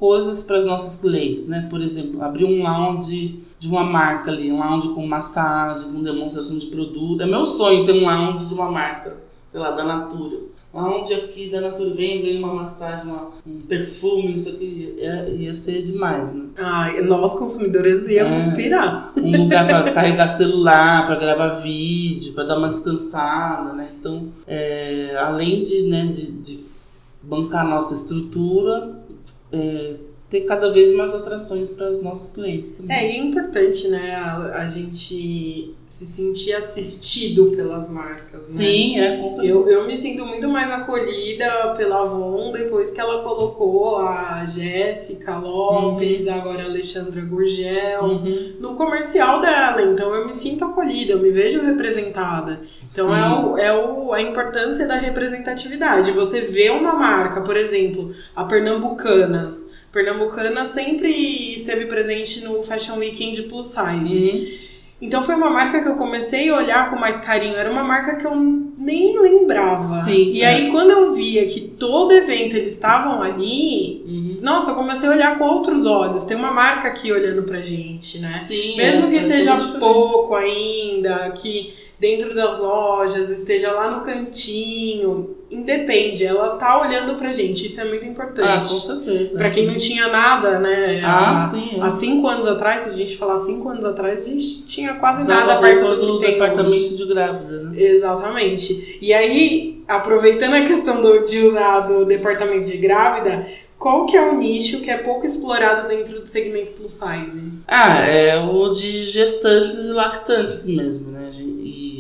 B: coisas para os nossos clientes, né? Por exemplo, abrir um lounge de uma marca ali, um lounge com massagem, com demonstração de produto. É meu sonho ter um lounge de uma marca, sei lá, da Natura. Lounge aqui da Natura vem, vem uma massagem, uma, um perfume, isso aqui, ia, ia ser demais, né?
A: Ah, nós consumidores íamos é, pirar.
B: Um lugar para [LAUGHS] carregar celular, para gravar vídeo, para dar uma descansada, né? Então, é, além de, né, de, de bancar nossa estrutura, é, ter cada vez mais atrações para os nossos clientes também.
A: É, e é importante, né, a, a gente se sentir assistido pelas marcas,
B: né? Sim, é, com
A: certeza. Eu, eu me sinto muito mais acolhida pela Avon depois que ela colocou a Jéssica Lopes, uhum. agora a Alexandra Gurgel, uhum. no comercial dela. Então eu me sinto acolhida, eu me vejo representada. Então é, o, é o, a importância da representatividade. Você vê uma marca, por exemplo, a Pernambucanas, Pernambucana sempre esteve presente no Fashion Weekend Plus Size. Uhum. Então foi uma marca que eu comecei a olhar com mais carinho. Era uma marca que eu nem lembrava.
B: Sim,
A: e é. aí quando eu via que todo evento eles estavam ali, uhum. nossa, eu comecei a olhar com outros olhos. Tem uma marca aqui olhando pra gente, né?
B: Sim,
A: Mesmo é, que é seja pouco ainda, que dentro das lojas, esteja lá no cantinho, independe, ela tá olhando pra gente, isso é muito importante.
B: Ah, com certeza.
A: Pra quem não tinha nada, né?
B: Ah, há, sim.
A: Há cinco anos atrás, se a gente falar cinco anos atrás, a gente tinha quase Já nada perto do que tem
B: departamento
A: hoje.
B: de grávida, né?
A: Exatamente. E aí, aproveitando a questão do, de usar do departamento de grávida, qual que é o nicho que é pouco explorado dentro do segmento plus size?
B: Ah, é o de gestantes e lactantes mesmo, né?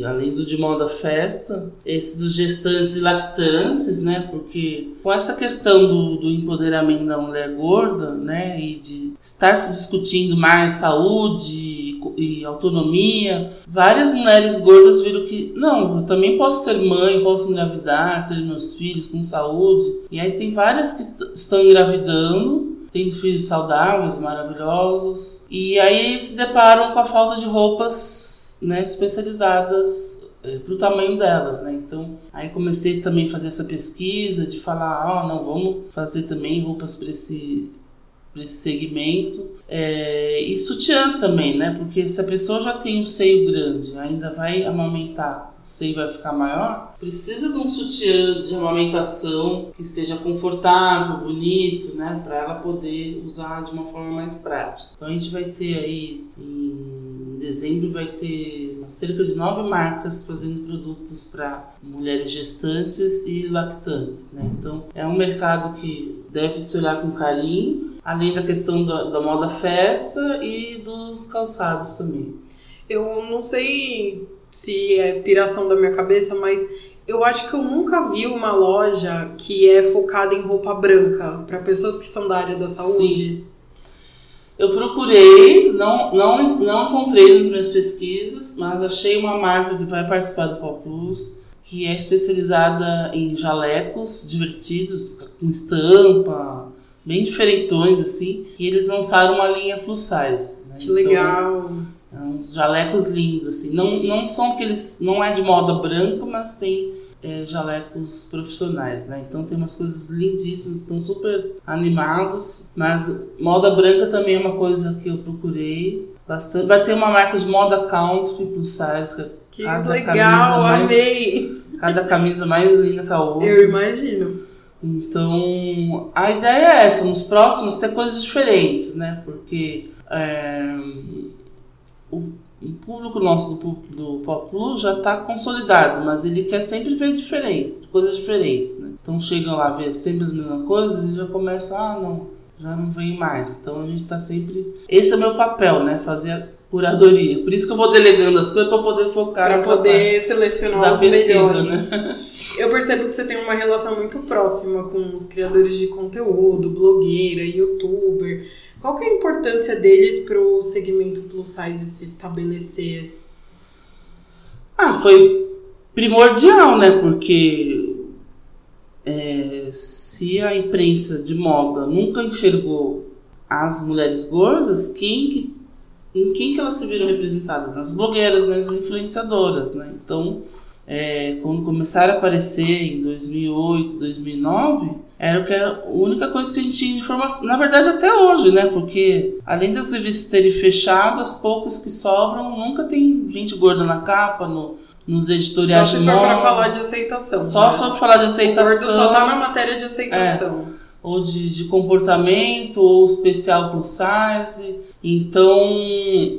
B: E além do de moda festa, esse dos gestantes e lactantes, né? Porque com essa questão do, do empoderamento da mulher gorda, né? E de estar se discutindo mais saúde e autonomia, várias mulheres gordas viram que, não, eu também posso ser mãe, posso engravidar, ter meus filhos com saúde. E aí tem várias que estão engravidando, tendo filhos saudáveis, maravilhosos. E aí se deparam com a falta de roupas né, especializadas é, para o tamanho delas, né? Então, aí comecei também a fazer essa pesquisa de falar, ah, não, vamos fazer também roupas para esse esse segmento. É, e sutiãs também, né? Porque se a pessoa já tem um seio grande, ainda vai amamentar, o seio vai ficar maior, precisa de um sutiã de amamentação que esteja confortável, bonito, né? Para ela poder usar de uma forma mais prática. Então a gente vai ter aí em dezembro vai ter cerca de nove marcas fazendo produtos para mulheres gestantes e lactantes, né? Então é um mercado que deve se olhar com carinho além da questão da, da moda festa e dos calçados também.
A: Eu não sei se é piração da minha cabeça, mas eu acho que eu nunca vi uma loja que é focada em roupa branca para pessoas que são da área da saúde. Sim.
B: Eu procurei, não, não, não encontrei nas minhas pesquisas, mas achei uma marca que vai participar do Pop Plus, que é especializada em jalecos divertidos, com estampa, bem diferentões, assim, que eles lançaram uma linha plus size.
A: Né? Que então, legal!
B: É uns jalecos lindos, assim. Não, não são aqueles. Não é de moda branca, mas tem é, jalecos profissionais, né? Então tem umas coisas lindíssimas, estão super animados. Mas moda branca também é uma coisa que eu procurei bastante. Vai ter uma marca de moda country plus size.
A: Que cada legal, mais, amei!
B: Cada camisa mais linda que a outra.
A: Eu imagino.
B: Então, a ideia é essa, nos próximos ter coisas diferentes, né? Porque é, o, o, público nosso do, do Pop Blue já está consolidado, mas ele quer sempre ver diferente, coisas diferentes, né? Então chegam lá, vê sempre as mesmas coisas, ele já começa, ah, não, já não vem mais. Então a gente está sempre. Esse é o meu papel, né? Fazer curadoria. Por isso que eu vou delegando as coisas para poder focar
A: para poder
B: parte
A: selecionar
B: da pesquisa,
A: melhores. né? Eu percebo que você tem uma relação muito próxima com os criadores de conteúdo, blogueira, youtuber. Qual que é a importância deles para o segmento plus size se estabelecer?
B: Ah, foi primordial, né? Porque é, se a imprensa de moda nunca enxergou as mulheres gordas, quem que em quem que elas se viram representadas? Nas blogueiras, nas influenciadoras, né? Então, é, quando começaram a aparecer em 2008, 2009, era o que a única coisa que a gente tinha de informação. Na verdade, até hoje, né? Porque além das revistas terem fechado, as poucas que sobram nunca tem gente gorda na capa, no, nos editoriais
A: só
B: de.
A: Só para falar de aceitação.
B: Só né? sobre falar de aceitação. O
A: gordo só tá na matéria de aceitação.
B: É. ou de, de comportamento, ou especial plus size. Então,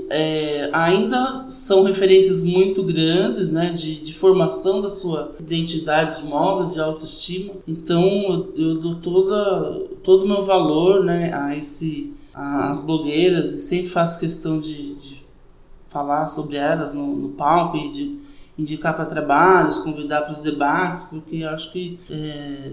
B: é, ainda são referências muito grandes né, de, de formação da sua identidade de moda, de autoestima. Então, eu dou toda, todo o meu valor né, a esse, as blogueiras e sempre faço questão de, de falar sobre elas no, no palco e de indicar para trabalhos, convidar para os debates, porque acho que é,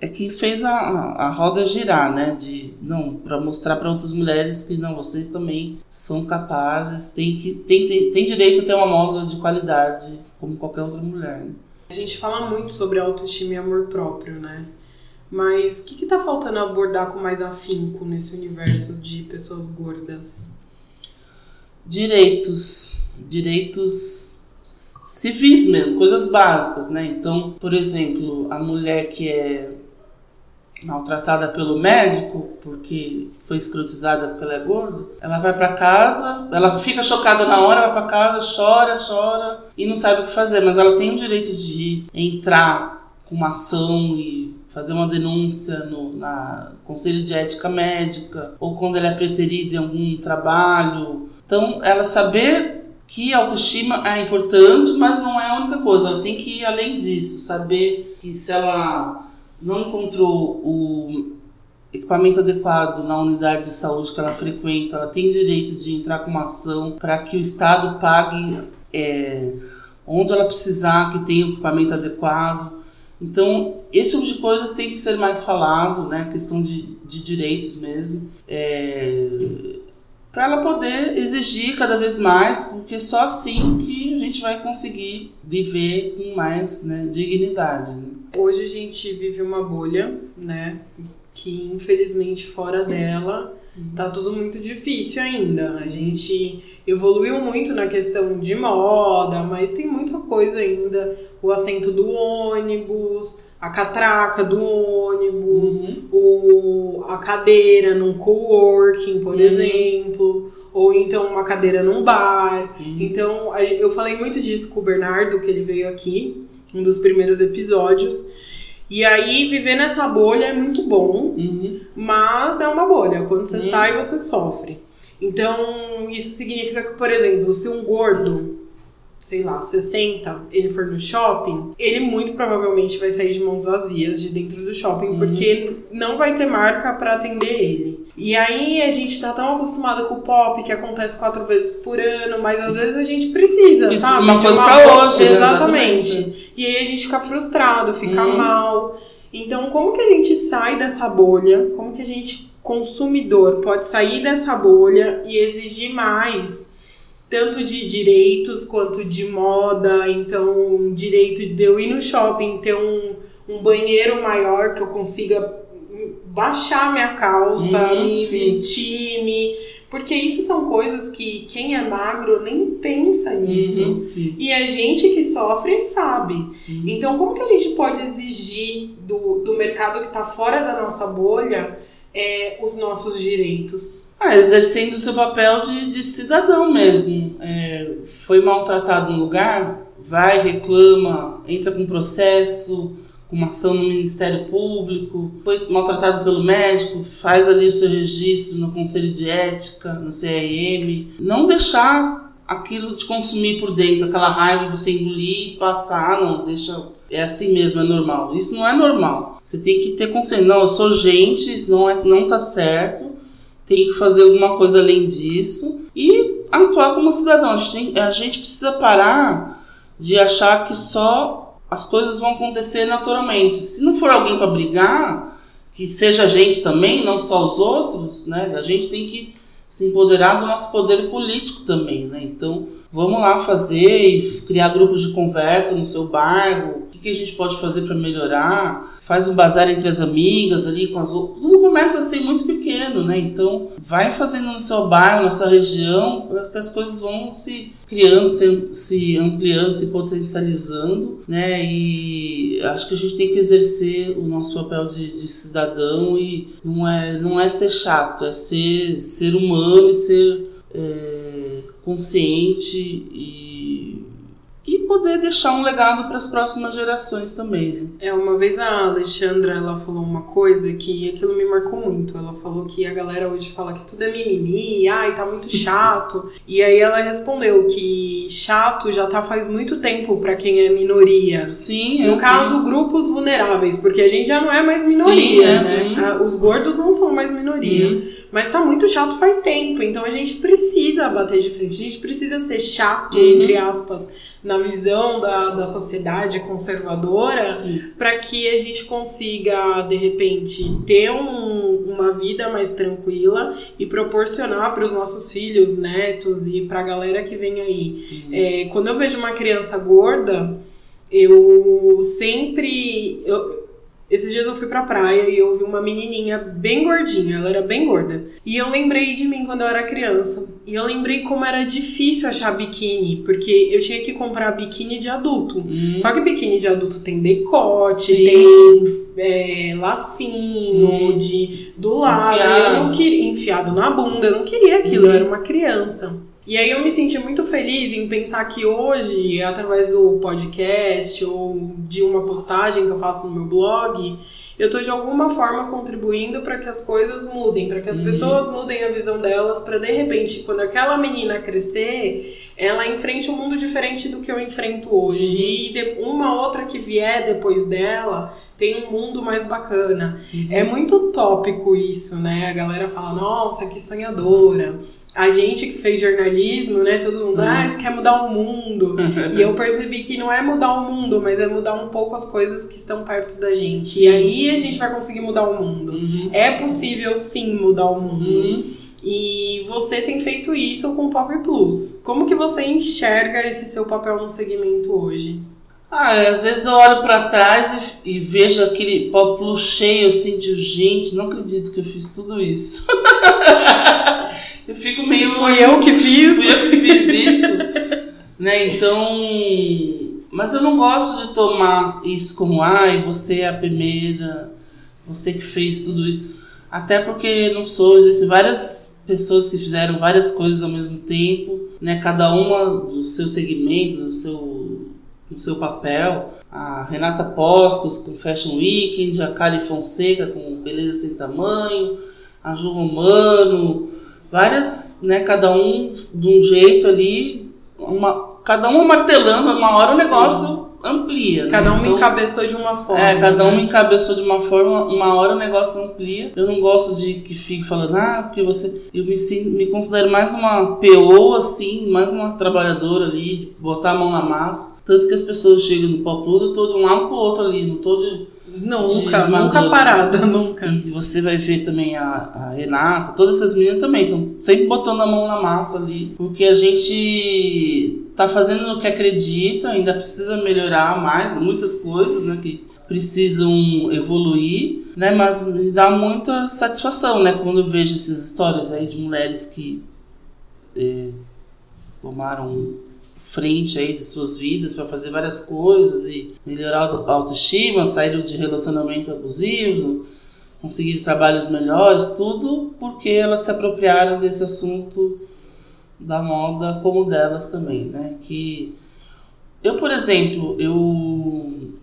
B: é que fez a, a roda girar, né? De não para mostrar para outras mulheres que não, vocês também são capazes, tem que tem, tem, tem direito a ter uma moda de qualidade como qualquer outra mulher. Né?
A: A gente fala muito sobre autoestima e amor próprio, né? Mas o que está faltando abordar com mais afinco nesse universo de pessoas gordas?
B: Direitos, direitos civis mesmo, coisas básicas, né? Então, por exemplo, a mulher que é maltratada pelo médico porque foi escrotizada porque ela é gorda, ela vai para casa, ela fica chocada na hora, vai para casa, chora, chora e não sabe o que fazer, mas ela tem o direito de entrar com uma ação e fazer uma denúncia no na conselho de ética médica ou quando ela é preterida em algum trabalho. Então, ela saber que autoestima é importante, mas não é a única coisa. Ela tem que ir além disso, saber que se ela não encontrou o equipamento adequado na unidade de saúde que ela frequenta, ela tem direito de entrar com uma ação para que o Estado pague é, onde ela precisar, que tenha o equipamento adequado. Então, esse tipo de coisa tem que ser mais falado, né? Questão de, de direitos mesmo. É, para ela poder exigir cada vez mais, porque só assim que a gente vai conseguir viver com mais né, dignidade. Né?
A: Hoje a gente vive uma bolha, né? Que infelizmente fora dela tá tudo muito difícil ainda. A gente evoluiu muito na questão de moda, mas tem muita coisa ainda. O assento do ônibus, a catraca do ônibus, uhum. o, a cadeira num coworking, por uhum. exemplo, ou então uma cadeira num bar. Uhum. Então, eu falei muito disso com o Bernardo, que ele veio aqui um dos primeiros episódios. E aí, viver nessa bolha é muito bom, uhum. mas é uma bolha. Quando você uhum. sai, você sofre. Então, isso significa que, por exemplo, se um gordo sei lá, 60, ele for no shopping, ele muito provavelmente vai sair de mãos vazias de dentro do shopping, uhum. porque não vai ter marca para atender ele. E aí a gente tá tão acostumado com o pop que acontece quatro vezes por ano, mas às vezes a gente precisa,
B: Isso,
A: sabe?
B: Uma coisa uma pra hoje,
A: né? exatamente. exatamente. E aí a gente fica frustrado, fica uhum. mal. Então, como que a gente sai dessa bolha? Como que a gente consumidor pode sair dessa bolha e exigir mais tanto de direitos quanto de moda. Então, direito de eu ir no shopping, ter um, um banheiro maior que eu consiga baixar minha calça, hum, me sim. vestir, me. Porque isso são coisas que quem é magro nem pensa nisso. Uhum, e a gente que sofre sabe. Uhum. Então, como que a gente pode exigir do, do mercado que está fora da nossa bolha é, os nossos direitos?
B: Ah, exercendo o seu papel de, de cidadão mesmo. É, foi maltratado no lugar, vai, reclama, entra com processo, com uma ação no Ministério Público, foi maltratado pelo médico, faz ali o seu registro no Conselho de Ética, no CRM. Não deixar aquilo te consumir por dentro, aquela raiva você engolir e passar, ah, não, deixa é assim mesmo, é normal. Isso não é normal. Você tem que ter consciência. Não, eu sou gente, isso não, é, não tá certo. Tem que fazer alguma coisa além disso. E atuar como cidadão. A gente, a gente precisa parar de achar que só as coisas vão acontecer naturalmente. Se não for alguém para brigar, que seja a gente também, não só os outros, né? A gente tem que se empoderar do nosso poder político também, né? Então, vamos lá fazer e criar grupos de conversa no seu bairro. Que a gente pode fazer para melhorar? Faz um bazar entre as amigas ali com as outras. Tudo começa a ser muito pequeno, né? Então, vai fazendo no seu bairro, na sua região, para que as coisas vão se criando, se, se ampliando, se potencializando, né? E acho que a gente tem que exercer o nosso papel de, de cidadão e não é, não é ser chato, é ser ser humano e ser é, consciente e, e poder deixar um legado para as próximas gerações também. Né?
A: É, uma vez a Alexandra ela falou uma coisa que aquilo me marcou muito. Ela falou que a galera hoje fala que tudo é mimimi, ai, tá muito chato. e aí ela respondeu que chato já tá faz muito tempo para quem é minoria.
B: Sim,
A: No caso, grupos vulneráveis, porque a gente já não é mais minoria,
B: Sim, é.
A: né? Ah, Os gordos não são mais minoria.
B: Uhum.
A: Mas tá muito chato faz tempo, então a gente precisa bater de frente, a gente precisa ser chato,
B: Uhum.
A: entre aspas, na visão da, da sociedade conservadora, para que a gente consiga, de repente, ter um- uma vida mais tranquila e proporcionar para os nossos filhos, netos e para a galera que vem aí. É, quando eu vejo uma criança gorda, eu sempre. eu- esses dias eu fui pra praia e eu vi uma menininha bem gordinha, ela era bem gorda. E eu lembrei de mim quando eu era criança. E eu lembrei como era difícil achar biquíni, porque eu tinha que comprar biquíni de adulto.
B: Uhum.
A: Só que biquíni de adulto tem decote,
B: Sim.
A: tem é, lacinho
B: Hum.
A: de, do lado.
B: Enfiado.
A: Eu não queria enfiado na bunda, eu não queria aquilo,
B: Uhum.
A: eu era uma criança. E aí eu me senti muito feliz em pensar que hoje, através do podcast ou de uma postagem que eu faço no meu blog, eu tô de alguma forma contribuindo para que as coisas mudem, para que as
B: Uhum.
A: pessoas mudem a visão delas, para de repente, quando aquela menina crescer, ela enfrente um mundo diferente do que eu enfrento hoje.
B: Uhum.
A: E de- uma outra que vier depois dela tem um mundo mais bacana.
B: Uhum.
A: É muito utópico isso, né? A galera fala, nossa, que sonhadora. A gente que fez jornalismo, né? Todo mundo,
B: Uhum.
A: ah, você quer mudar o mundo. [LAUGHS] e eu percebi que não é mudar o mundo, mas é mudar um pouco as coisas que estão perto da gente. E aí a gente vai conseguir mudar o mundo.
B: Uhum.
A: É possível sim mudar o mundo. E você tem feito isso com o Pop Plus. Como que você enxerga esse seu papel no segmento hoje?
B: Ah, às vezes eu olho pra trás e, e vejo aquele pópulo cheio assim de gente, não acredito que eu fiz tudo isso. [LAUGHS] eu fico meio.
A: Fui eu que fiz?
B: Fui eu que fiz isso. né? Então. Mas eu não gosto de tomar isso como, ai, você é a primeira, você que fez tudo isso. Até porque não sou, existem várias pessoas que fizeram várias coisas ao mesmo tempo, né? Cada uma do seu segmento, do seu, no seu papel. A Renata Poscos com Fashion Weekend, a Kali Fonseca com Beleza Sem Tamanho, a Ju Romano, várias, né? Cada um de um jeito ali, uma, cada uma martelando, uma hora o
A: Sim.
B: Amplia. né?
A: Cada um
B: Então,
A: encabeçou de uma forma.
B: é, cada um
A: né?
B: me encabeçou de uma forma, uma hora o negócio amplia. Eu não gosto de que fique falando, ah, porque você. Eu me, me considero mais uma PO, assim, mais uma trabalhadora ali, de botar a mão na massa. Tanto que as pessoas chegam no Pop Plus, eu tô de um lado pro outro ali, não tô de.
A: Nunca, nunca parada, [LAUGHS] nunca.
B: E você vai ver também a, a Renata, todas essas meninas também estão sempre botando a mão na massa ali, porque a gente tá fazendo o que acredita, ainda precisa melhorar mais, muitas coisas, né, que precisam evoluir, né, mas me dá muita satisfação, né, quando eu vejo essas histórias aí de mulheres que eh, tomaram frente aí de suas vidas para fazer várias coisas e melhorar a autoestima, saíram de relacionamento abusivo, conseguir trabalhos melhores, tudo porque elas se apropriaram desse assunto da moda como delas também, né? Que eu, por exemplo, eu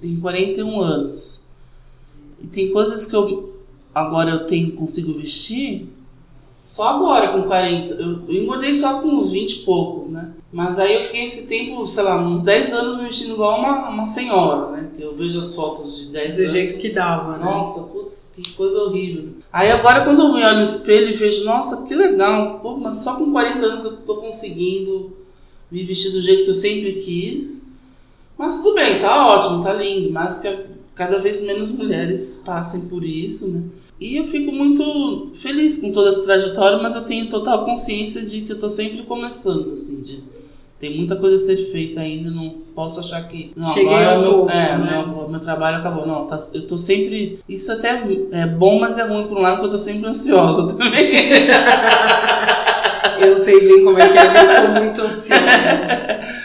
B: tenho 41 anos e tem coisas que eu agora eu tenho consigo vestir só agora com 40. Eu, eu engordei só com uns 20 e poucos, né? Mas aí eu fiquei esse tempo, sei lá, uns 10 anos me vestindo igual uma, uma senhora, né? Eu vejo as fotos de 10
A: Do
B: anos.
A: jeito que dava, né?
B: Nossa, que coisa horrível. Aí agora quando eu me olho no espelho e vejo, nossa, que legal, pô, mas só com 40 anos que eu tô conseguindo me vestir do jeito que eu sempre quis. Mas tudo bem, tá ótimo, tá lindo, mas que cada vez menos mulheres passem por isso, né? E eu fico muito feliz com toda essa trajetória, mas eu tenho total consciência de que eu tô sempre começando, assim, de tem muita coisa a ser feita ainda, não posso achar que. Não,
A: Cheguei
B: agora meu,
A: topo,
B: é,
A: né?
B: meu, meu trabalho acabou. Não, tá, eu tô sempre. Isso até é bom, mas é ruim por um lado, porque eu tô sempre ansiosa [LAUGHS] também.
A: Eu sei bem como é que é, eu sou muito ansiosa.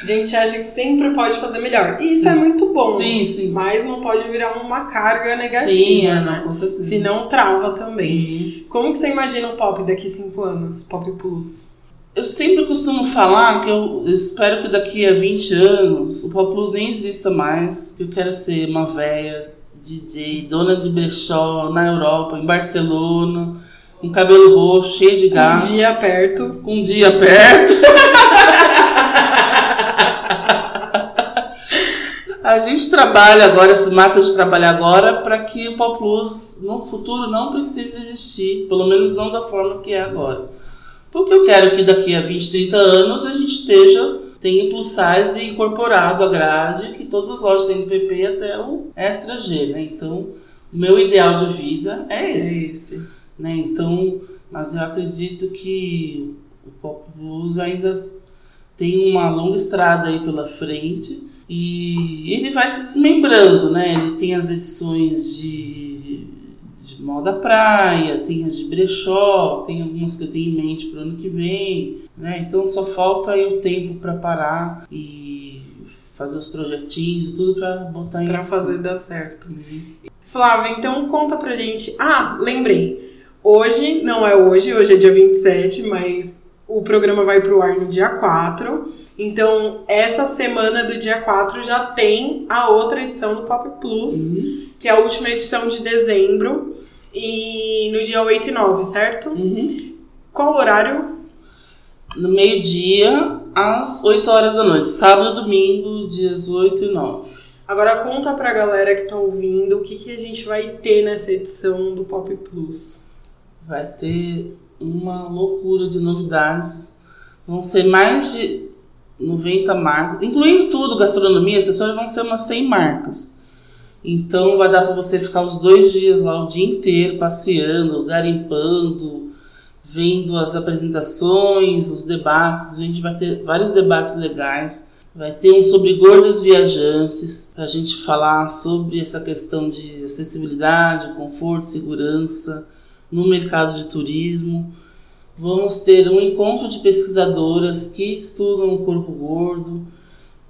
A: A [LAUGHS] gente acha que sempre pode fazer melhor. E isso
B: Sim.
A: é muito bom.
B: sim, sim.
A: Mas não pode virar uma carga negativa,
B: sim, é,
A: né?
B: não, com certeza.
A: Senão trava também.
B: Uhum.
A: Como que você imagina o pop daqui cinco anos? Pop Plus?
B: Eu sempre costumo falar que eu espero que daqui a 20 anos o Pop Plus nem exista mais. Eu quero ser uma véia DJ, dona de brechó na Europa, em Barcelona, com cabelo roxo, cheio de gás.
A: Um dia perto.
B: Com um dia perto. a gente trabalha agora, se mata de trabalhar agora, para que o Pop Plus no futuro não precise existir, pelo menos não da forma que é agora. Porque eu quero que daqui a 20, 30 anos a gente esteja tenha plus size incorporado à grade, que todas as lojas têm do PP até o Extra G, né? Então, o meu ideal de vida é esse. É esse. Né? Então, mas eu acredito que o Pop Blues ainda tem uma longa estrada aí pela frente e ele vai se desmembrando, né? Ele tem as edições de, de moda praia, tem as de brechó, tem algumas que eu tenho em mente para o ano que vem, né? Então só falta aí o tempo para parar e fazer os projetinhos e tudo para botar em
A: Para fazer dar certo. Flávia, então conta pra gente. Ah, lembrei. Hoje, não é hoje, hoje é dia 27, mas o programa vai pro ar no dia 4. Então, essa semana do dia 4 já tem a outra edição do Pop Plus, uhum. que é a última edição de dezembro. E no dia 8 e 9, certo?
B: Uhum.
A: Qual horário?
B: No meio-dia, às 8 horas da noite. Sábado e domingo, dias 8 e 9.
A: Agora conta pra galera que tá ouvindo o que, que a gente vai ter nessa edição do Pop Plus.
B: Vai ter uma loucura de novidades. Vão ser mais de 90 marcas, incluindo tudo, gastronomia, acessórios, vão ser umas 100 marcas. Então vai dar para você ficar os dois dias lá o dia inteiro passeando, garimpando, vendo as apresentações, os debates. A gente vai ter vários debates legais. Vai ter um sobre gordas viajantes, para a gente falar sobre essa questão de acessibilidade, conforto, segurança no mercado de turismo. Vamos ter um encontro de pesquisadoras que estudam o corpo gordo.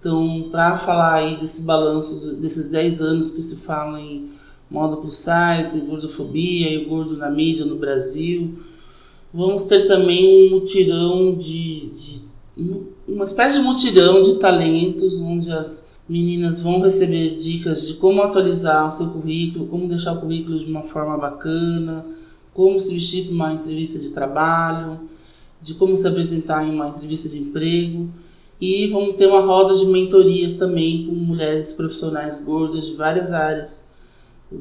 B: Então, para falar aí desse balanço desses 10 anos que se fala em moda plus size, gordofobia e gordo na mídia no Brasil. Vamos ter também um mutirão de, de uma espécie de mutirão de talentos, onde as meninas vão receber dicas de como atualizar o seu currículo, como deixar o currículo de uma forma bacana, como se vestir para uma entrevista de trabalho, de como se apresentar em uma entrevista de emprego. E vamos ter uma roda de mentorias também com mulheres profissionais gordas de várias áreas,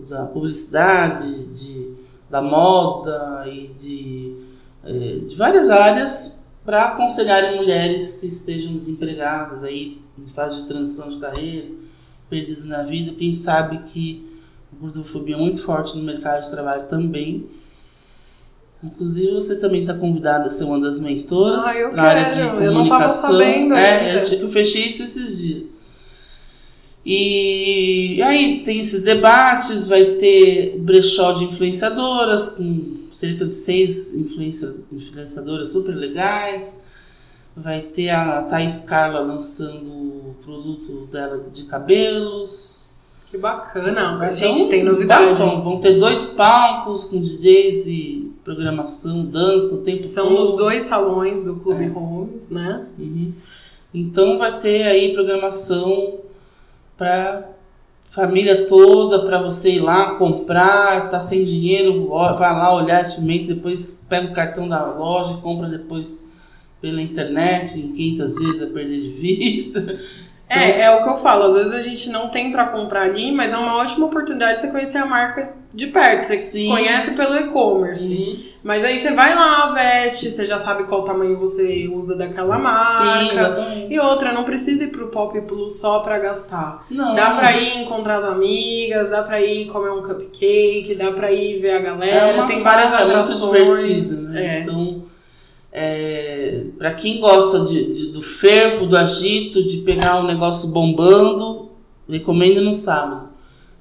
B: da publicidade, de, da moda e de, é, de várias áreas, para aconselharem mulheres que estejam desempregadas aí, em fase de transição de carreira, perdidas na vida, porque a gente sabe que a gordofobia é muito forte no mercado de trabalho também Inclusive, você também está convidada a ser uma das mentoras
A: ah, eu
B: na área de comunicação.
A: Eu não estava sabendo.
B: É, que eu fechei isso esses dias. E aí tem esses debates, vai ter brechó de influenciadoras, com cerca de seis influenciadoras super legais. Vai ter a Thais Carla lançando o produto dela de cabelos.
A: Que bacana, a gente tem novidade.
B: Vão, vão ter dois palcos com DJs e programação, dança o tempo
A: São
B: todo.
A: São os dois salões do Clube é. Homes, né?
B: Uhum. Então vai ter aí programação para família toda, para você ir lá comprar, tá sem dinheiro, vai lá olhar, experimenta, depois pega o cartão da loja e compra depois pela internet, em 500 vezes a perder de [LAUGHS] vista.
A: É, é o que eu falo. Às vezes a gente não tem para comprar ali, mas é uma ótima oportunidade de você conhecer a marca de perto. Você Sim. conhece pelo e-commerce. Uhum. Mas aí você vai lá, veste, você já sabe qual tamanho você usa daquela marca.
B: Sim, exatamente.
A: E outra, não precisa ir pro Pop Plus só pra gastar.
B: Não.
A: Dá pra ir encontrar as amigas, dá pra ir comer um cupcake, dá pra ir ver a galera.
B: É
A: tem várias atrações.
B: Muito divertido, né?
A: É.
B: Então é, para quem gosta de, de, do fervo, do agito, de pegar o negócio bombando, recomendo no sábado.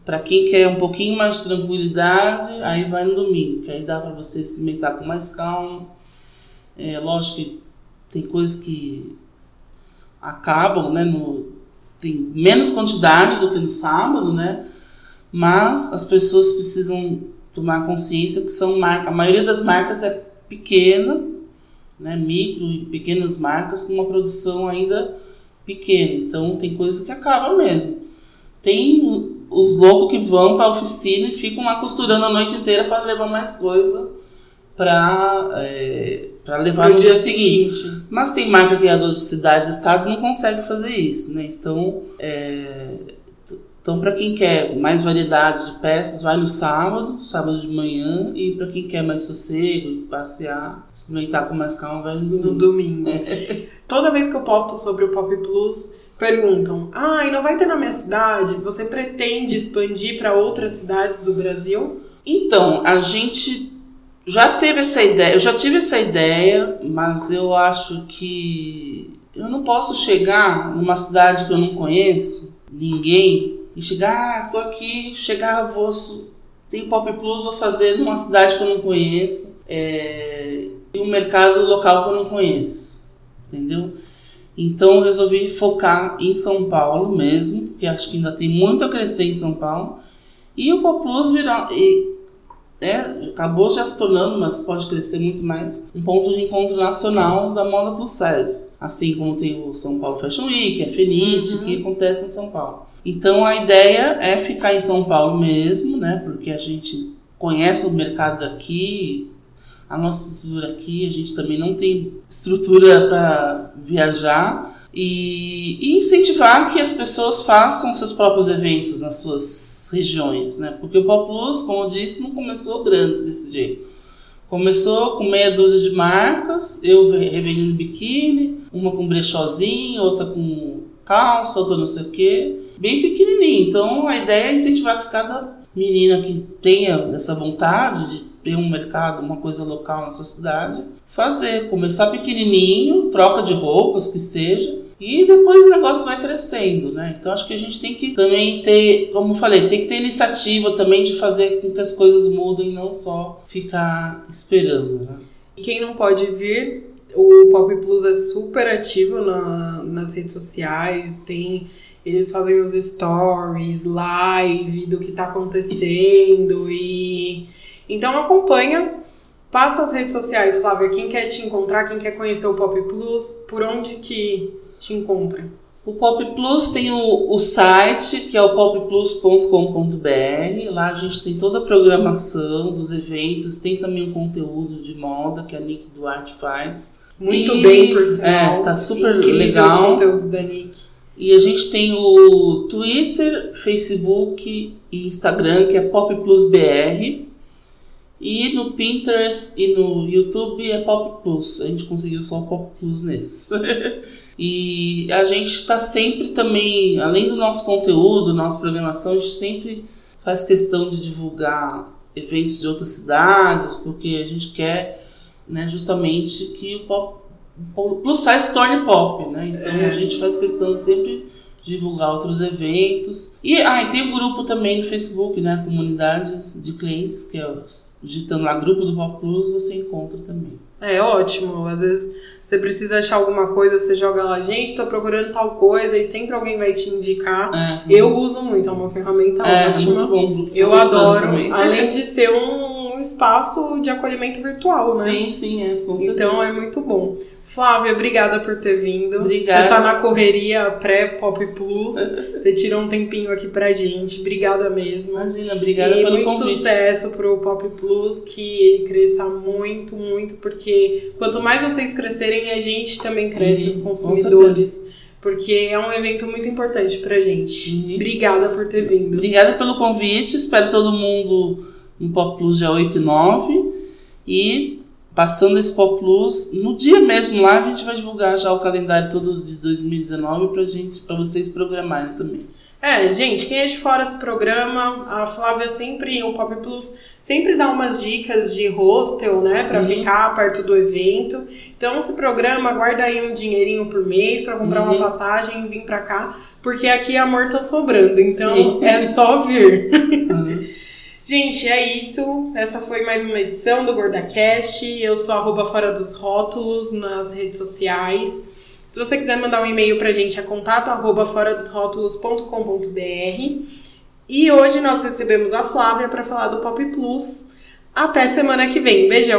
B: Para quem quer um pouquinho mais de tranquilidade, aí vai no domingo, que aí dá para você experimentar com mais calma. É, lógico que tem coisas que acabam, né? No, tem menos quantidade do que no sábado, né? Mas as pessoas precisam tomar consciência que são a maioria das marcas é pequena né, micro e pequenas marcas com uma produção ainda pequena. Então tem coisa que acaba mesmo. Tem os loucos que vão para a oficina e ficam lá costurando a noite inteira para levar mais coisa para é, para levar no, no dia, dia seguinte. seguinte. Mas tem marca criadora de cidades e estados não consegue fazer isso, né? Então, é, então para quem quer mais variedade de peças, vai no sábado, sábado de manhã, e para quem quer mais sossego, passear, experimentar com mais calma, vai no domingo.
A: No domingo. É. [LAUGHS] Toda vez que eu posto sobre o Pop Plus, perguntam: "Ah, e não vai ter na minha cidade? Você pretende expandir para outras cidades do Brasil?"
B: Então, a gente já teve essa ideia, eu já tive essa ideia, mas eu acho que eu não posso chegar numa cidade que eu não conheço, ninguém, e chegar, ah, tô aqui, chegar, vou, tem Pop Plus, vou fazer numa cidade que eu não conheço, é, e um mercado local que eu não conheço, entendeu? Então eu resolvi focar em São Paulo mesmo, que acho que ainda tem muito a crescer em São Paulo, e o Pop Plus virar, é, acabou já se tornando, mas pode crescer muito mais, um ponto de encontro nacional da moda plus size. Assim como tem o São Paulo Fashion Week, a Fenite, uhum. que acontece em São Paulo. Então a ideia é ficar em São Paulo mesmo, né? Porque a gente conhece o mercado daqui, a nossa estrutura aqui, a gente também não tem estrutura para viajar e, e incentivar que as pessoas façam seus próprios eventos nas suas regiões, né? Porque o Pop Plus, como eu disse, não começou grande desse jeito. Começou com meia dúzia de marcas, eu revendendo biquíni, uma com brechózinho, outra com calça, outra não sei o quê, bem pequenininho. Então a ideia é incentivar que cada menina que tenha essa vontade de ter um mercado, uma coisa local na sua cidade, fazer, começar pequenininho, troca de roupas que seja, e depois o negócio vai crescendo, né? Então acho que a gente tem que também ter, como falei, tem que ter iniciativa também de fazer com que as coisas mudem, não só ficar esperando, né?
A: Quem não pode vir, o Pop Plus é super ativo na, nas redes sociais, tem eles fazem os stories, live do que tá acontecendo e então acompanha Passa as redes sociais, Flávia. Quem quer te encontrar, quem quer conhecer o Pop Plus, por onde que te encontra?
B: O Pop Plus tem o, o site, que é o popplus.com.br. Lá a gente tem toda a programação dos eventos, tem também um conteúdo de moda que a Nick Duarte faz.
A: Muito e, bem, por sinal.
B: É, tá super legal.
A: Os conteúdos da Nick.
B: E a gente tem o Twitter, Facebook e Instagram, que é Pop Plus BR. E no Pinterest e no YouTube é Pop Plus. A gente conseguiu só o Pop Plus nesse. [LAUGHS] e a gente está sempre também, além do nosso conteúdo, nossa programação, a gente sempre faz questão de divulgar eventos de outras cidades, porque a gente quer né, justamente que o Pop o Plus Size se torne pop, né? Então é. a gente faz questão sempre divulgar outros eventos. E, ah, e tem o um grupo também no Facebook, né? A comunidade de clientes, que é digitando lá grupo do Pop Plus, você encontra também.
A: É ótimo. Às vezes você precisa achar alguma coisa, você joga lá, gente, tô procurando tal coisa, e sempre alguém vai te indicar. É, eu uso muito, é uma ferramenta é, ótima. Muito bom, eu adoro. Também. Além de ser um espaço de acolhimento virtual, né?
B: Sim, sim, é. Com
A: então é muito bom. Flávia, obrigada por ter vindo.
B: Obrigada.
A: Você tá na correria pré-Pop Plus. [LAUGHS] Você tirou um tempinho aqui pra gente. Obrigada mesmo.
B: Imagina, obrigada e pelo
A: convite. Muito sucesso pro Pop Plus, que ele cresça muito, muito, porque quanto mais vocês crescerem, a gente também cresce, uhum, os consumidores. Porque é um evento muito importante pra gente. Uhum. Obrigada por ter vindo.
B: Obrigada pelo convite. Espero todo mundo no Pop Plus dia 8 e 9. E passando esse Pop Plus. No dia mesmo lá, a gente vai divulgar já o calendário todo de 2019 pra gente, para vocês programarem também.
A: É, gente, quem é de fora desse programa, a Flávia sempre, o Pop Plus, sempre dá umas dicas de hostel, né, para uhum. ficar perto do evento. Então, esse programa, guarda aí um dinheirinho por mês para comprar uhum. uma passagem e vir para cá, porque aqui amor tá sobrando, então Sim. é só vir. [LAUGHS] Uhum. Gente, é isso. Essa foi mais uma edição do GordaCast. Eu sou arroba fora dos rótulos nas redes sociais. Se você quiser mandar um e-mail pra gente, é contato arroba fora dos rótulos.com.br. E hoje nós recebemos a Flávia para falar do Pop Plus. Até semana que vem. Beijão!